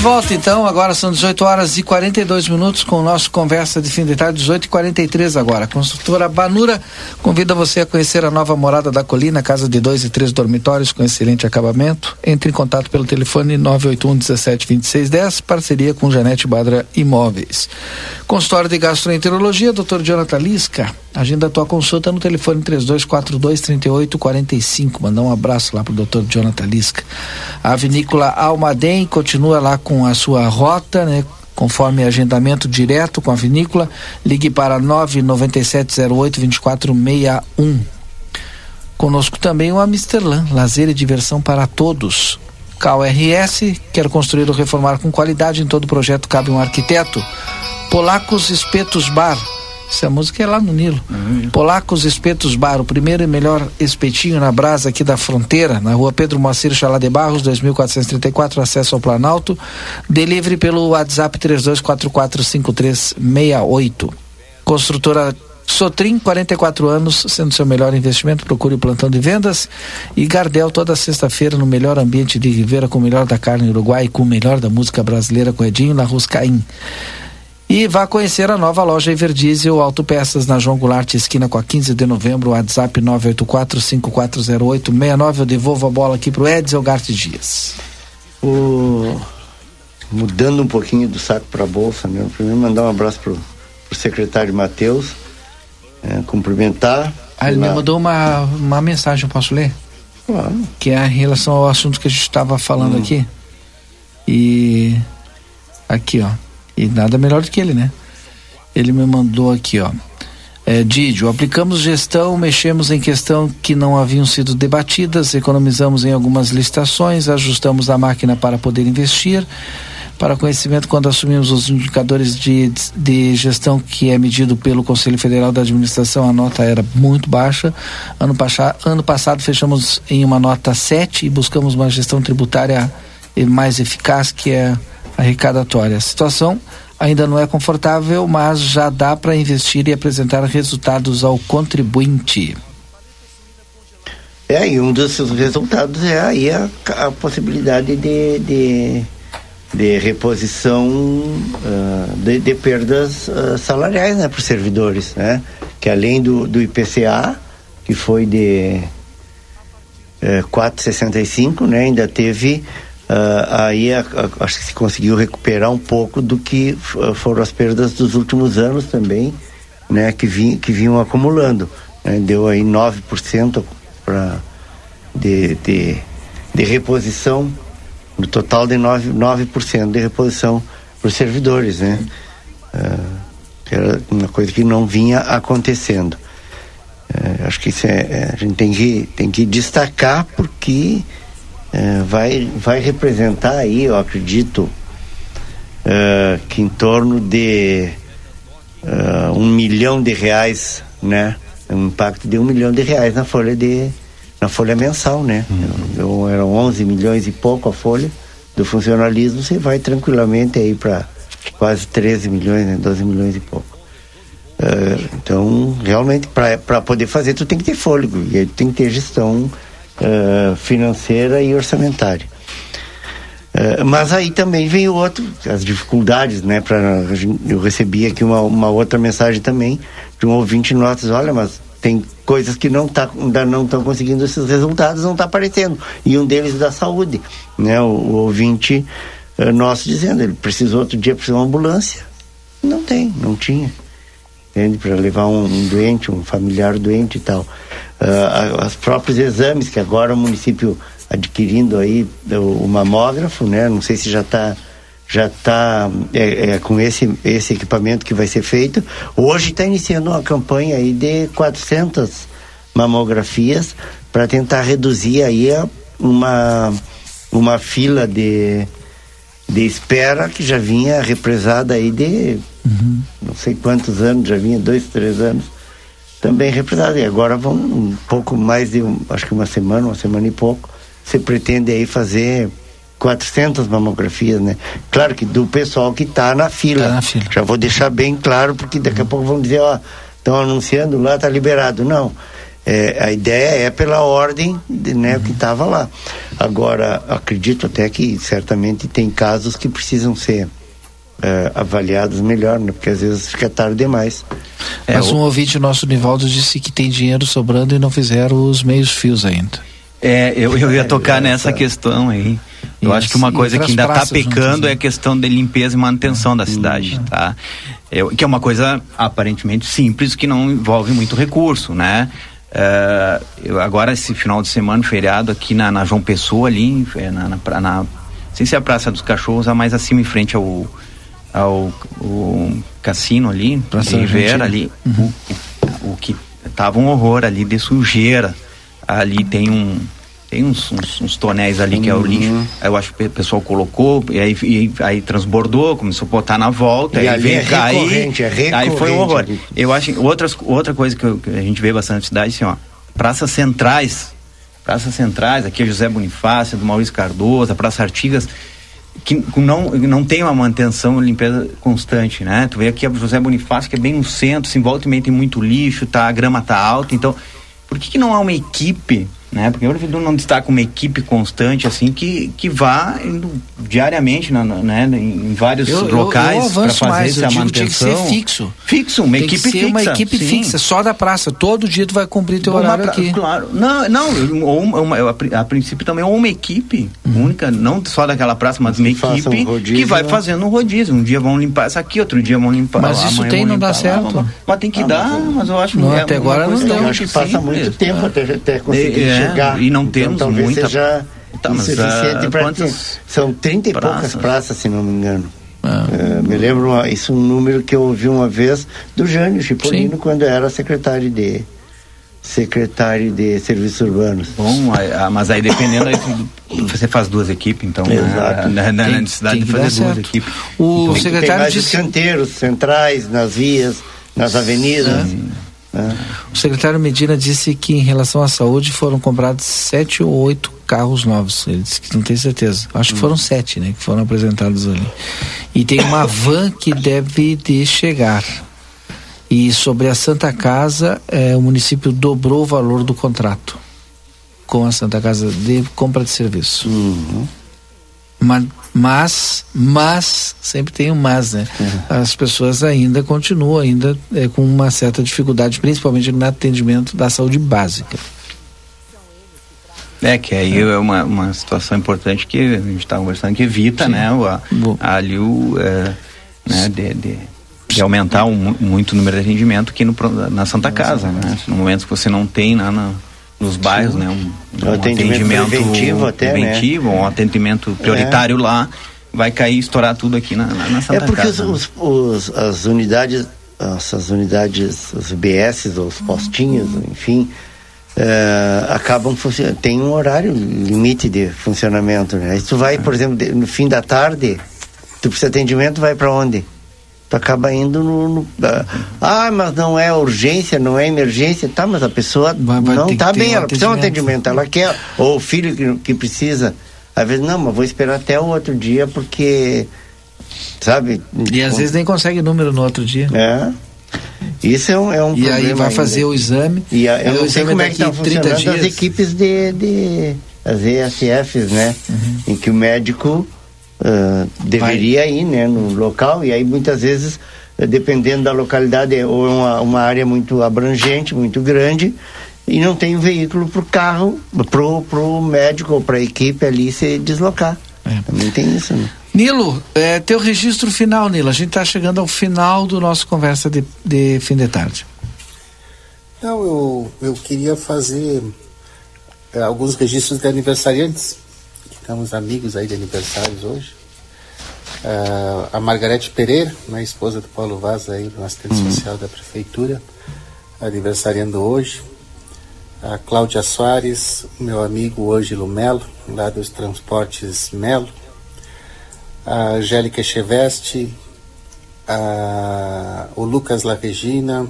Volta então, agora são 18 horas e 42 minutos com o nosso Conversa de Fim de Tarde, 18 e 43 agora. A construtora Banura convida você a conhecer a nova morada da colina, casa de dois e três dormitórios com excelente acabamento. Entre em contato pelo telefone 981 17 26 10, parceria com Janete Badra Imóveis. Consultório de Gastroenterologia, Dr. Jonathan Lisca. Agenda a tua consulta no telefone 3242 3845. Mandar um abraço lá pro Dr. Jonathan Lisca. A vinícola Almaden continua lá com a sua rota, né? Conforme agendamento direto com a vinícola, ligue para 99708 2461. Conosco também o Amsterlan, lazer e diversão para todos. KRS quer construir ou reformar com qualidade em todo projeto cabe um arquiteto. Polacos Espetos Bar. Essa música é lá no Nilo. Polacos Espetos Bar, o primeiro e melhor espetinho na brasa aqui da fronteira, na rua Pedro Moacir Chalá de Barros, 2434, acesso ao Planalto. Delivery pelo WhatsApp 32445368. Construtora Sotrim, 44 anos, sendo seu melhor investimento, procure o plantão de vendas. E Gardel, toda sexta-feira, no melhor ambiente de Rivera, com o melhor da carne uruguai, com o melhor da música brasileira, com Edinho, na Ruscaim. E vá conhecer a nova loja Everdiesel Autopeças na João Goulart, esquina com a 15 de novembro, WhatsApp 984-5408-69. Eu devolvo a bola aqui pro Edsel Garte Dias. O... Mudando um pouquinho do saco para a bolsa, né? Primeiro mandar um abraço pro, pro secretário Matheus, é, cumprimentar. Ah, ele me mandou uma, uma mensagem, eu posso ler? Claro. Que é em relação ao assunto que a gente estava falando aqui. E aqui, ó. E nada melhor do que ele, né? Ele me mandou aqui, ó. É, Didio, aplicamos gestão, mexemos em questão que não haviam sido debatidas, economizamos em algumas licitações, ajustamos a máquina para poder investir. Para conhecimento, quando assumimos os indicadores de, de gestão que é medido pelo Conselho Federal da Administração, a nota era muito baixa. Ano, ano passado fechamos em uma nota 7 e buscamos uma gestão tributária mais eficaz, que é arrecadatória. A situação ainda não é confortável, mas já dá para investir e apresentar resultados ao contribuinte. É, e um dos resultados é aí a, a possibilidade de, de, de reposição uh, de, de, perdas uh, salariais né, para os servidores, né? Que além do, do IPCA, que foi de uh, 4,65, né? Ainda teve Uh, aí a, a, acho que se conseguiu recuperar um pouco do que foram as perdas dos últimos anos também, né, que, vim, que vinham acumulando. Né, deu aí 9% pra, de, de, de reposição, no total de 9%, 9 de reposição para os servidores, né? Uh, era uma coisa que não vinha acontecendo. Acho que isso é, é, a gente tem que, tem que destacar porque é, vai, vai representar aí, eu acredito, é, que em torno de é, um milhão de reais, né? Um impacto de um milhão de reais na folha de na folha mensal, né? Uhum. eram 11 milhões e pouco a folha do funcionalismo, você vai tranquilamente aí para quase 13 milhões, né? 12 milhões e pouco. Uh, então, realmente, para poder fazer, tu tem que ter fôlego e aí tu tem que ter gestão uh, financeira e orçamentária. Uh, mas aí também vem outro, as dificuldades, né? Pra, eu recebi aqui uma, uma outra mensagem também de um ouvinte nosso, olha, mas tem coisas que não tá, ainda não estão conseguindo esses resultados, não está aparecendo. E um deles da saúde, né? O, o ouvinte uh, nosso dizendo, ele precisou outro dia precisou de uma ambulância. Não tem, não tinha. Entende? Para levar um, um doente, um familiar doente e tal uh, os próprios exames que agora o município adquirindo aí o, o mamógrafo, né? Não sei se já está já está é, é, com esse, esse equipamento que vai ser feito. Hoje está iniciando uma campanha aí de 400 mamografias para tentar reduzir aí a, uma, uma fila de, de espera que já vinha represada aí de uhum. não sei quantos anos, já vinha dois, três anos também represado. E agora vão um pouco mais de, acho que uma semana, uma semana e pouco, você pretende aí fazer 400 mamografias, né? Claro que do pessoal que está na fila. Tá na fila. Já vou deixar bem claro, porque daqui a pouco vão dizer, ó, estão anunciando lá, tá liberado. Não. É, a ideia é pela ordem de, né, uhum. que estava lá. Agora, acredito até que certamente tem casos que precisam ser é, avaliados melhor, né? Porque às vezes fica tarde demais. É, Mas um o... ouvinte nosso, Nivaldo, disse que tem dinheiro sobrando e não fizeram os meios fios ainda. É, eu, eu ia tocar é, nessa questão aí. Eu acho que uma coisa que ainda está pecando é a questão de limpeza e manutenção da cidade, hum. tá? Eu, que é uma coisa aparentemente simples que não envolve muito recurso, né? Uh, eu, agora esse final de semana feriado aqui na, na João Pessoa ali é, na, na, na, sem ser a Praça dos Cachorros, a mais acima em frente ao ao o cassino ali, Praça Rivera ali, uhum. o, o, que tava um horror ali de sujeira. Ali tem um tem uns, uns, uns tonéis ali uhum. que é o lixo. Uhum. Eu acho que o pessoal colocou e aí, e, aí transbordou, começou a botar na volta, e aí veio é cair. É aí foi um horror. Ali. Eu acho outras outra coisa que, eu, que, a gente vê bastante na cidade assim, ó, praças centrais, praças centrais, aqui é José Bonifácio, do Maurício Cardoso, a Praça Artigas, que não, não tem uma manutenção limpeza constante, né? Tu vê aqui a José Bonifácio, que é bem no centro, assim, volta e meia tem muito lixo, tá, a grama tá alta, então por que, que não há uma equipe né? Porque o prefeitura não destaca uma equipe constante assim que, que vá indo diariamente na, na, né? em vários eu, locais para fazer mais, essa manutenção. Tem que ser fixo. Fixo, uma tem equipe que ser fixa. uma equipe sim. fixa, só da praça. Todo dia tu vai cumprir teu horário pra, aqui. Claro. Não, não, ou uma, uma, a, a, princípio também ou uma equipe uhum. única, não só daquela praça, mas, uma equipe um rodízio, que vai né? fazendo um rodízio. Um dia vão limpar essa aqui, outro dia vão limpar. Mas isso tem, não dá certo. Lá, mas tem que ah, dar, mas, mas eu acho não, é até agora não deu. Acho que passa muito tempo até, até conseguir é, chegar. E não tem temos então, talvez muita... seja Tá, insuficiente ah, para quantas São 30 e poucas praças? praças, se não me engano. É, me lembro uma- isso um número que eu ouvi uma vez do Jânio Chipolino quando era secretário de secretário de serviços urbanos. Bom, aí- ah, mas aí dependendo aí, tu- você faz duas equipes, então Exato. né, na, na Tem- necessidade tem de fazer duas certo. equipes. O Então, Tem secretário mais disse- os canteiros centrais, nas vias, nas avenidas. O secretário Medina disse que em relação à saúde foram comprados sete ou oito carros novos. Ele disse que não tem certeza. Acho que foram sete, né? Que foram apresentados ali. E tem uma van que deve de chegar. E sobre a Santa Casa, eh, o município dobrou o valor do contrato com a Santa Casa de compra de serviço. Ma- Mas, mas, sempre tem um mas, né? As pessoas ainda continuam ainda eh, com uma certa dificuldade, principalmente no atendimento da saúde básica. É, que aí é. uma, uma situação importante que a gente está conversando que evita, né, o, a- ali o, é, né, de, de, de aumentar um mu- muito o número de atendimento aqui no, na Santa Casa, né, no momento que você não tem lá na- nos bairros, né, um, um atendimento preventivo até, né? preventivo, um atendimento prioritário lá, vai cair, estourar tudo aqui na, na, na Santa É porque os, Casa. né? os- os- as unidades, essas unidades, os BS, os postinhos, enfim, eh, acabam funcionando. Tem um horário limite de funcionamento, né? Se tu vai, por exemplo, no fim da tarde, tu precisa de atendimento, vai para onde? Tu acaba indo no, no- ah, ah, mas não é urgência, não é emergência, tá? Mas a pessoa vai não ter que tá bem, ela precisa de um atendimento. ela quer, ou o filho que, que precisa. Às vezes, não, mas vou esperar até o outro dia porque, sabe? E às vezes nem consegue número no outro dia. É. Isso é um, é um E aí vai ainda. fazer o exame. E a, aí eu não sei como é que daqui está 30 funcionando as equipes de, de as ESFs, né? Uhum. Em que o médico ah, deveria ir, né, no local e aí muitas vezes eh, dependendo da localidade é ou é uma, uma área muito abrangente, muito grande e não tem um veículo para o carro, pro pro médico ou para a equipe ali se deslocar. É. Também tem isso, né? Nilo, é, teu registro final, Nilo. A gente está chegando ao final do nosso conversa de, de fim de tarde. Não, eu, eu queria fazer eh, alguns registros de aniversariantes, que temos amigos aí de aniversários hoje. Ah, a Margarete Pereira, né, esposa do Paulo Vaz aí, do assistente social da prefeitura, aniversariando hoje. A Cláudia Soares, meu amigo Ângelo Melo, lá dos Transportes Melo. A Angélica Cheveste, a, o Lucas La Regina,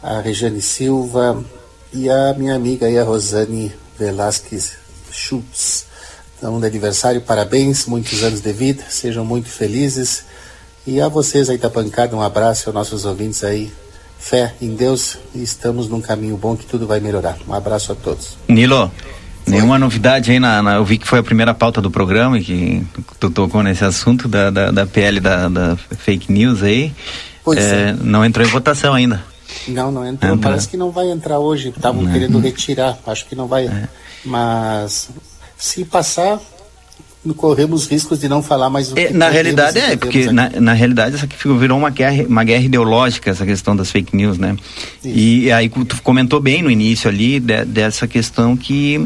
a Rejane Silva e a minha amiga aí, a Rosane Velasquez Schultz. Então, de aniversário, parabéns, muitos anos de vida, sejam muito felizes. E a vocês aí da bancada, um abraço aos nossos ouvintes aí. Fé em Deus e estamos num caminho bom que tudo vai melhorar. Um abraço a todos. Nilo, nenhuma novidade aí na, na- Eu vi que foi a primeira pauta do programa e que tu tocou nesse assunto da, da, da PL da, da fake news aí. Pois É, Não entrou em votação ainda. Não, não entrou. Entra. Parece que não vai entrar hoje. Estavam Não. querendo retirar. Acho que não vai. Mas se passar, corremos riscos de não falar mais o É, que na podemos realidade é, porque na, na realidade essa aqui ficou- virou uma guerra, uma guerra ideológica, essa questão das fake news, né? E aí tu comentou bem no início ali de- dessa questão que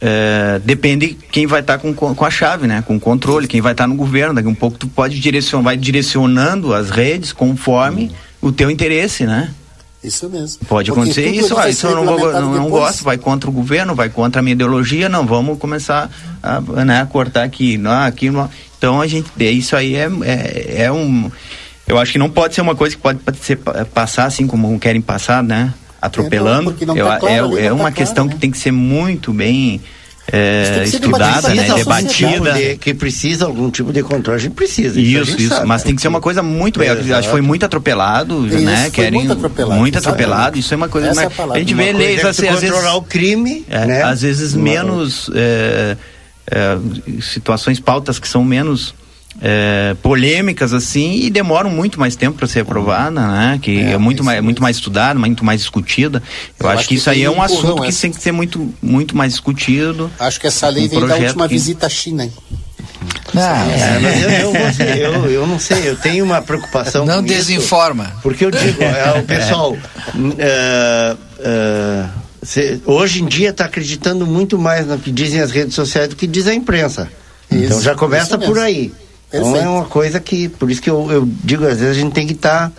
é, depende quem vai estar com, com a chave, né? Com o controle, quem vai estar no governo. Daqui um pouco tu pode direcionar, vai direcionando as redes conforme o teu interesse, né? Isso mesmo. Pode Porque acontecer isso, ó, vai isso eu não, vou, não, não gosto, vai contra o governo, vai contra a minha ideologia, não, vamos começar a né, cortar aqui, não, aqui não. Então a gente, é, isso aí é, é, é um, eu acho que não pode ser uma coisa que pode, ser, pa- passar assim como querem passar, né, atropelando, porque não Eu- tá claro é, ali, é não tá uma questão que tem que ser muito bem é, estudada, né, debatida, de- que precisa algum tipo de controle, a gente precisa. Isso, gente isso, sabe, mas tem que ser uma coisa muito. Acho que foi muito atropelado, Isso, né? foi Querem muito atropelado, muito atropelado. Isso é uma coisa. Essa né? é a palavra. a gente Uma vê leis é assim, às vezes controlar o crime, é, né? às vezes Uma- menos é, é, situações, pautas que são menos é, polêmicas assim e demoram muito mais tempo para ser aprovada, né? Que é, muito mais muito mais estudada, muito mais discutida. Eu, acho, que isso aí é um empurrão assunto que essa. tem que ser muito muito mais discutido. Acho que essa lei Um veio da última que- visita à China, hein? É, mas eu, eu, ser- eu, eu não sei, eu tenho uma preocupação. Não com isso, desinforma. porque eu digo, é, o pessoal. é, é, cê, hoje em dia está acreditando muito mais no que dizem as redes sociais do que diz a imprensa. então Isso, já começa por aí. Então Perfeito. é uma coisa que, por isso que eu, eu digo, às vezes a gente tem que estar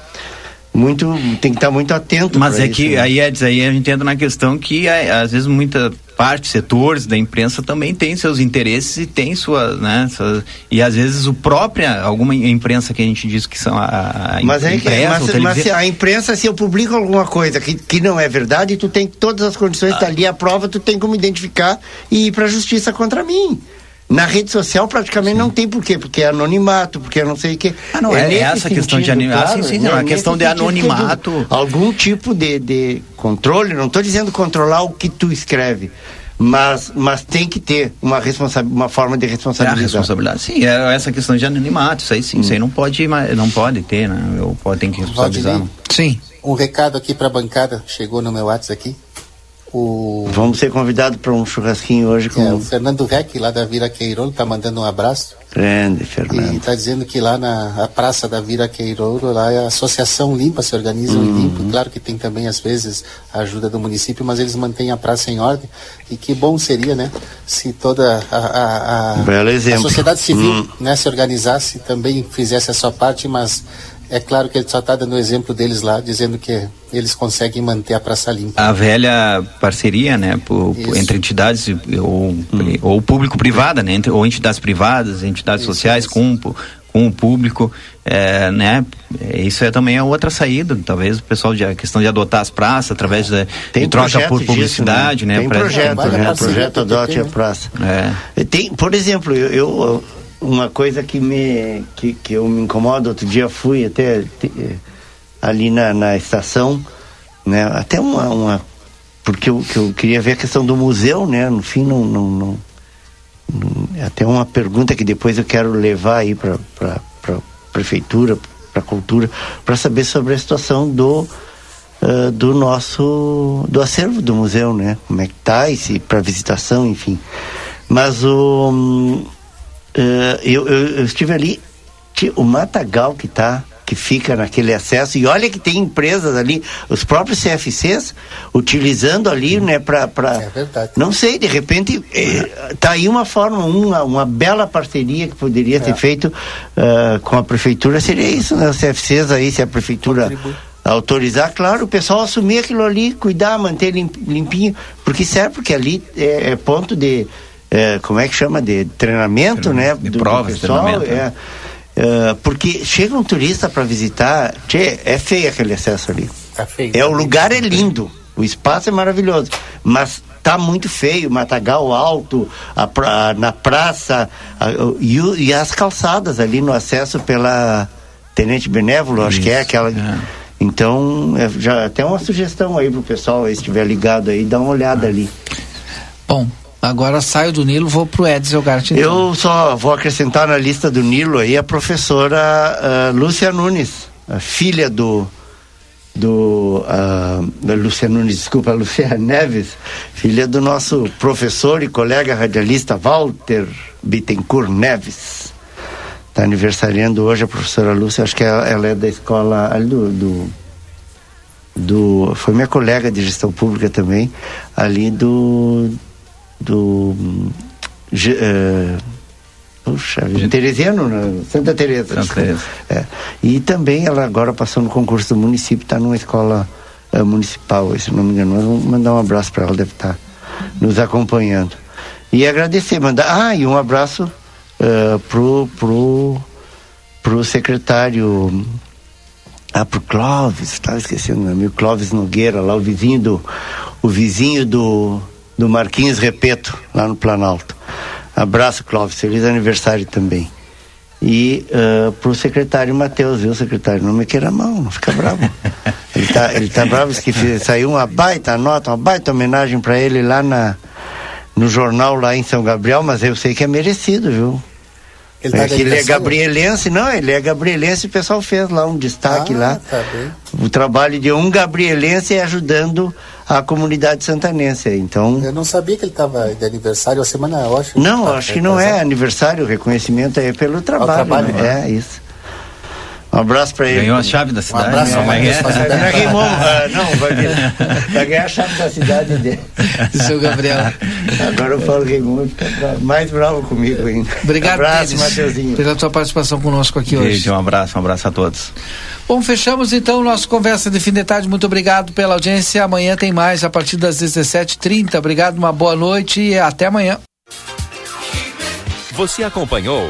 muito, tem que estar muito atento. Mas é isso, que né? aí, Edson, aí a gente entra na questão que é, às vezes muita parte, setores da imprensa também tem seus interesses e tem suas, né, suas- e às vezes o própria, alguma imprensa que a gente diz que são a, a Mas, é que, impressa, mas, mas televisiva- a imprensa, se eu publico alguma coisa que, que não é verdade, tu tem todas as condições, tá ali a prova, tu tem como identificar e ir pra justiça contra mim. Na rede social praticamente não tem por quê, porque é anonimato, porque é não sei o quê. Ah, não, é nesse essa questão de sentido, anonimato. Ah, claro, sim, sim, né? não, a Nesse questão de sentido, anonimato. Algum tipo de, de controle, não estou dizendo controlar o que tu escreve, mas, mas tem que ter uma, responsa uma forma de É a responsabilidade. responsabilidade, sim, é essa questão de anonimato, isso aí sim, isso aí não pode, mais- não pode ter, né? Eu pode, tem que responsabilizar. Valdinei, Sim. Um recado aqui para a bancada, chegou no meu WhatsApp aqui. O, Vamos ser convidados para um churrasquinho hoje com é, o Fernando Reck, lá da Vira Queirolo, tá mandando um abraço. grande E Fernando. está dizendo que lá na praça da Vira Queirolo, lá a associação limpa, se organiza Uhum. limpo. Claro que tem também, às vezes, a ajuda do município, mas eles mantêm a praça em ordem. E que bom seria, né, se toda a, a, a, Belo a sociedade civil Hum. né, se organizasse, também fizesse a sua parte, mas é claro que ele só está dando o exemplo deles lá, dizendo que eles conseguem manter a praça limpa. A velha parceria, né, por- por- Isso. entre entidades ou, ou público-privada, né, entre, ou entidades privadas, entidades sociais com, o pu- com o público, é, né, é, isso é também a outra saída, talvez o pessoal de a questão de adotar as praças através de, Tem de troca por disso, publicidade, né, Tem pra- projeto, né? Projeto com Adote a né? Praça. É. Tem, por exemplo, eu, eu- uma coisa que me que, que eu me incomoda, outro dia fui até ali na, na estação, né? Até uma, uma porque eu, que eu queria ver a questão do museu, né? No fim não, não, não- não- até uma pergunta que depois eu quero levar aí para para prefeitura, para cultura, para saber sobre a situação do ah, do nosso do acervo do museu, né? Como é que tá e para visitação, enfim. Mas o ah, eu, eu, eu estive ali, o matagal que tá que fica naquele acesso e olha que tem empresas ali, os próprios CFCs utilizando ali, né, para É verdade. não sei, de repente eh, tá aí uma forma, uma, uma bela parceria que poderia ter É. feito ah, com a prefeitura, seria isso, né? Os CFCs aí, se a prefeitura Contribui. autorizar, claro, o pessoal assumir aquilo ali, cuidar, manter lim- limpinho, porque serve, porque ali é, é ponto de, eh, como é que chama, de treinamento, né? De provas, pessoal, treinamento, é. né? Eh, porque chega um turista para visitar, tchê, é feio aquele acesso ali. Tá feio. É, o lugar é lindo, o espaço é maravilhoso, mas tá muito feio, matagal alto, a pra- na praça, a- e, e as calçadas ali no acesso pela Tenente Benévolo, acho que é Isso, aquela. é. Então, é, já até uma sugestão aí pro pessoal, aí, se estiver ligado aí, dá uma olhada ali. Bom, agora saio do Nilo, vou pro Edsel Gart. então. Eu só vou acrescentar na lista do Nilo aí a professora ah, Lúcia Nunes, a filha do do ah, da Lúcia Nunes, desculpa, Lúcia Neves, filha do nosso professor e colega radialista Walter Bittencourt Neves. Está aniversariando hoje a professora Lúcia, acho que ela, ela é da escola ali do, do do foi minha colega de gestão pública também ali do do eh, puxa, Teresiano, né? Santa Teresa. Santa. Teresa. É. E também ela agora passou no concurso do município, está numa escola eh, municipal, se não me engano. Nós vamos mandar um abraço para ela, deve estar nos acompanhando. E agradecer, mandar. Ah, e um abraço eh, pro, pro, pro secretário. Ah, pro Clóvis, estava esquecendo, meu amigo Clóvis Nogueira, lá o vizinho do, o vizinho do, do Marquinhos Repeto, lá no Planalto. Abraço, Clóvis, feliz aniversário também. E uh, pro secretário Matheus, viu, secretário? Não me queira mal, não fica bravo. ele, tá, ele tá bravo, que fez- saiu uma baita nota, uma baita homenagem para ele lá na, no jornal lá em São Gabriel, mas eu sei que é merecido, viu? Ele tá é ele é aniversário? gabrielense, não, ele é gabrielense e o pessoal fez lá um destaque Ah, lá. tá. O trabalho de um gabrielense ajudando a comunidade santanense. Então, Eu não sabia que ele estava de aniversário a semana, eu acho. não, Tá, acho que não é atrasado. aniversário, o reconhecimento é pelo trabalho. trabalho, né? né? É isso. Um abraço pra ele. Ganhou a chave da cidade. Um abraço é é? Vai ganhar, uh, não, vai, ganhar a chave da cidade dele. Seu Gabriel. Agora eu falo Raimundo, fica mais bravo comigo ainda. Obrigado, abraço, Pires, Mateuzinho. pela tua participação conosco aqui hoje. Gente, um abraço, um abraço a todos. Bom, fechamos então o nosso Conversa de Fim de Tarde. Muito obrigado pela audiência. Amanhã tem mais a partir das 17h30. Obrigado, uma boa noite e até amanhã. Você acompanhou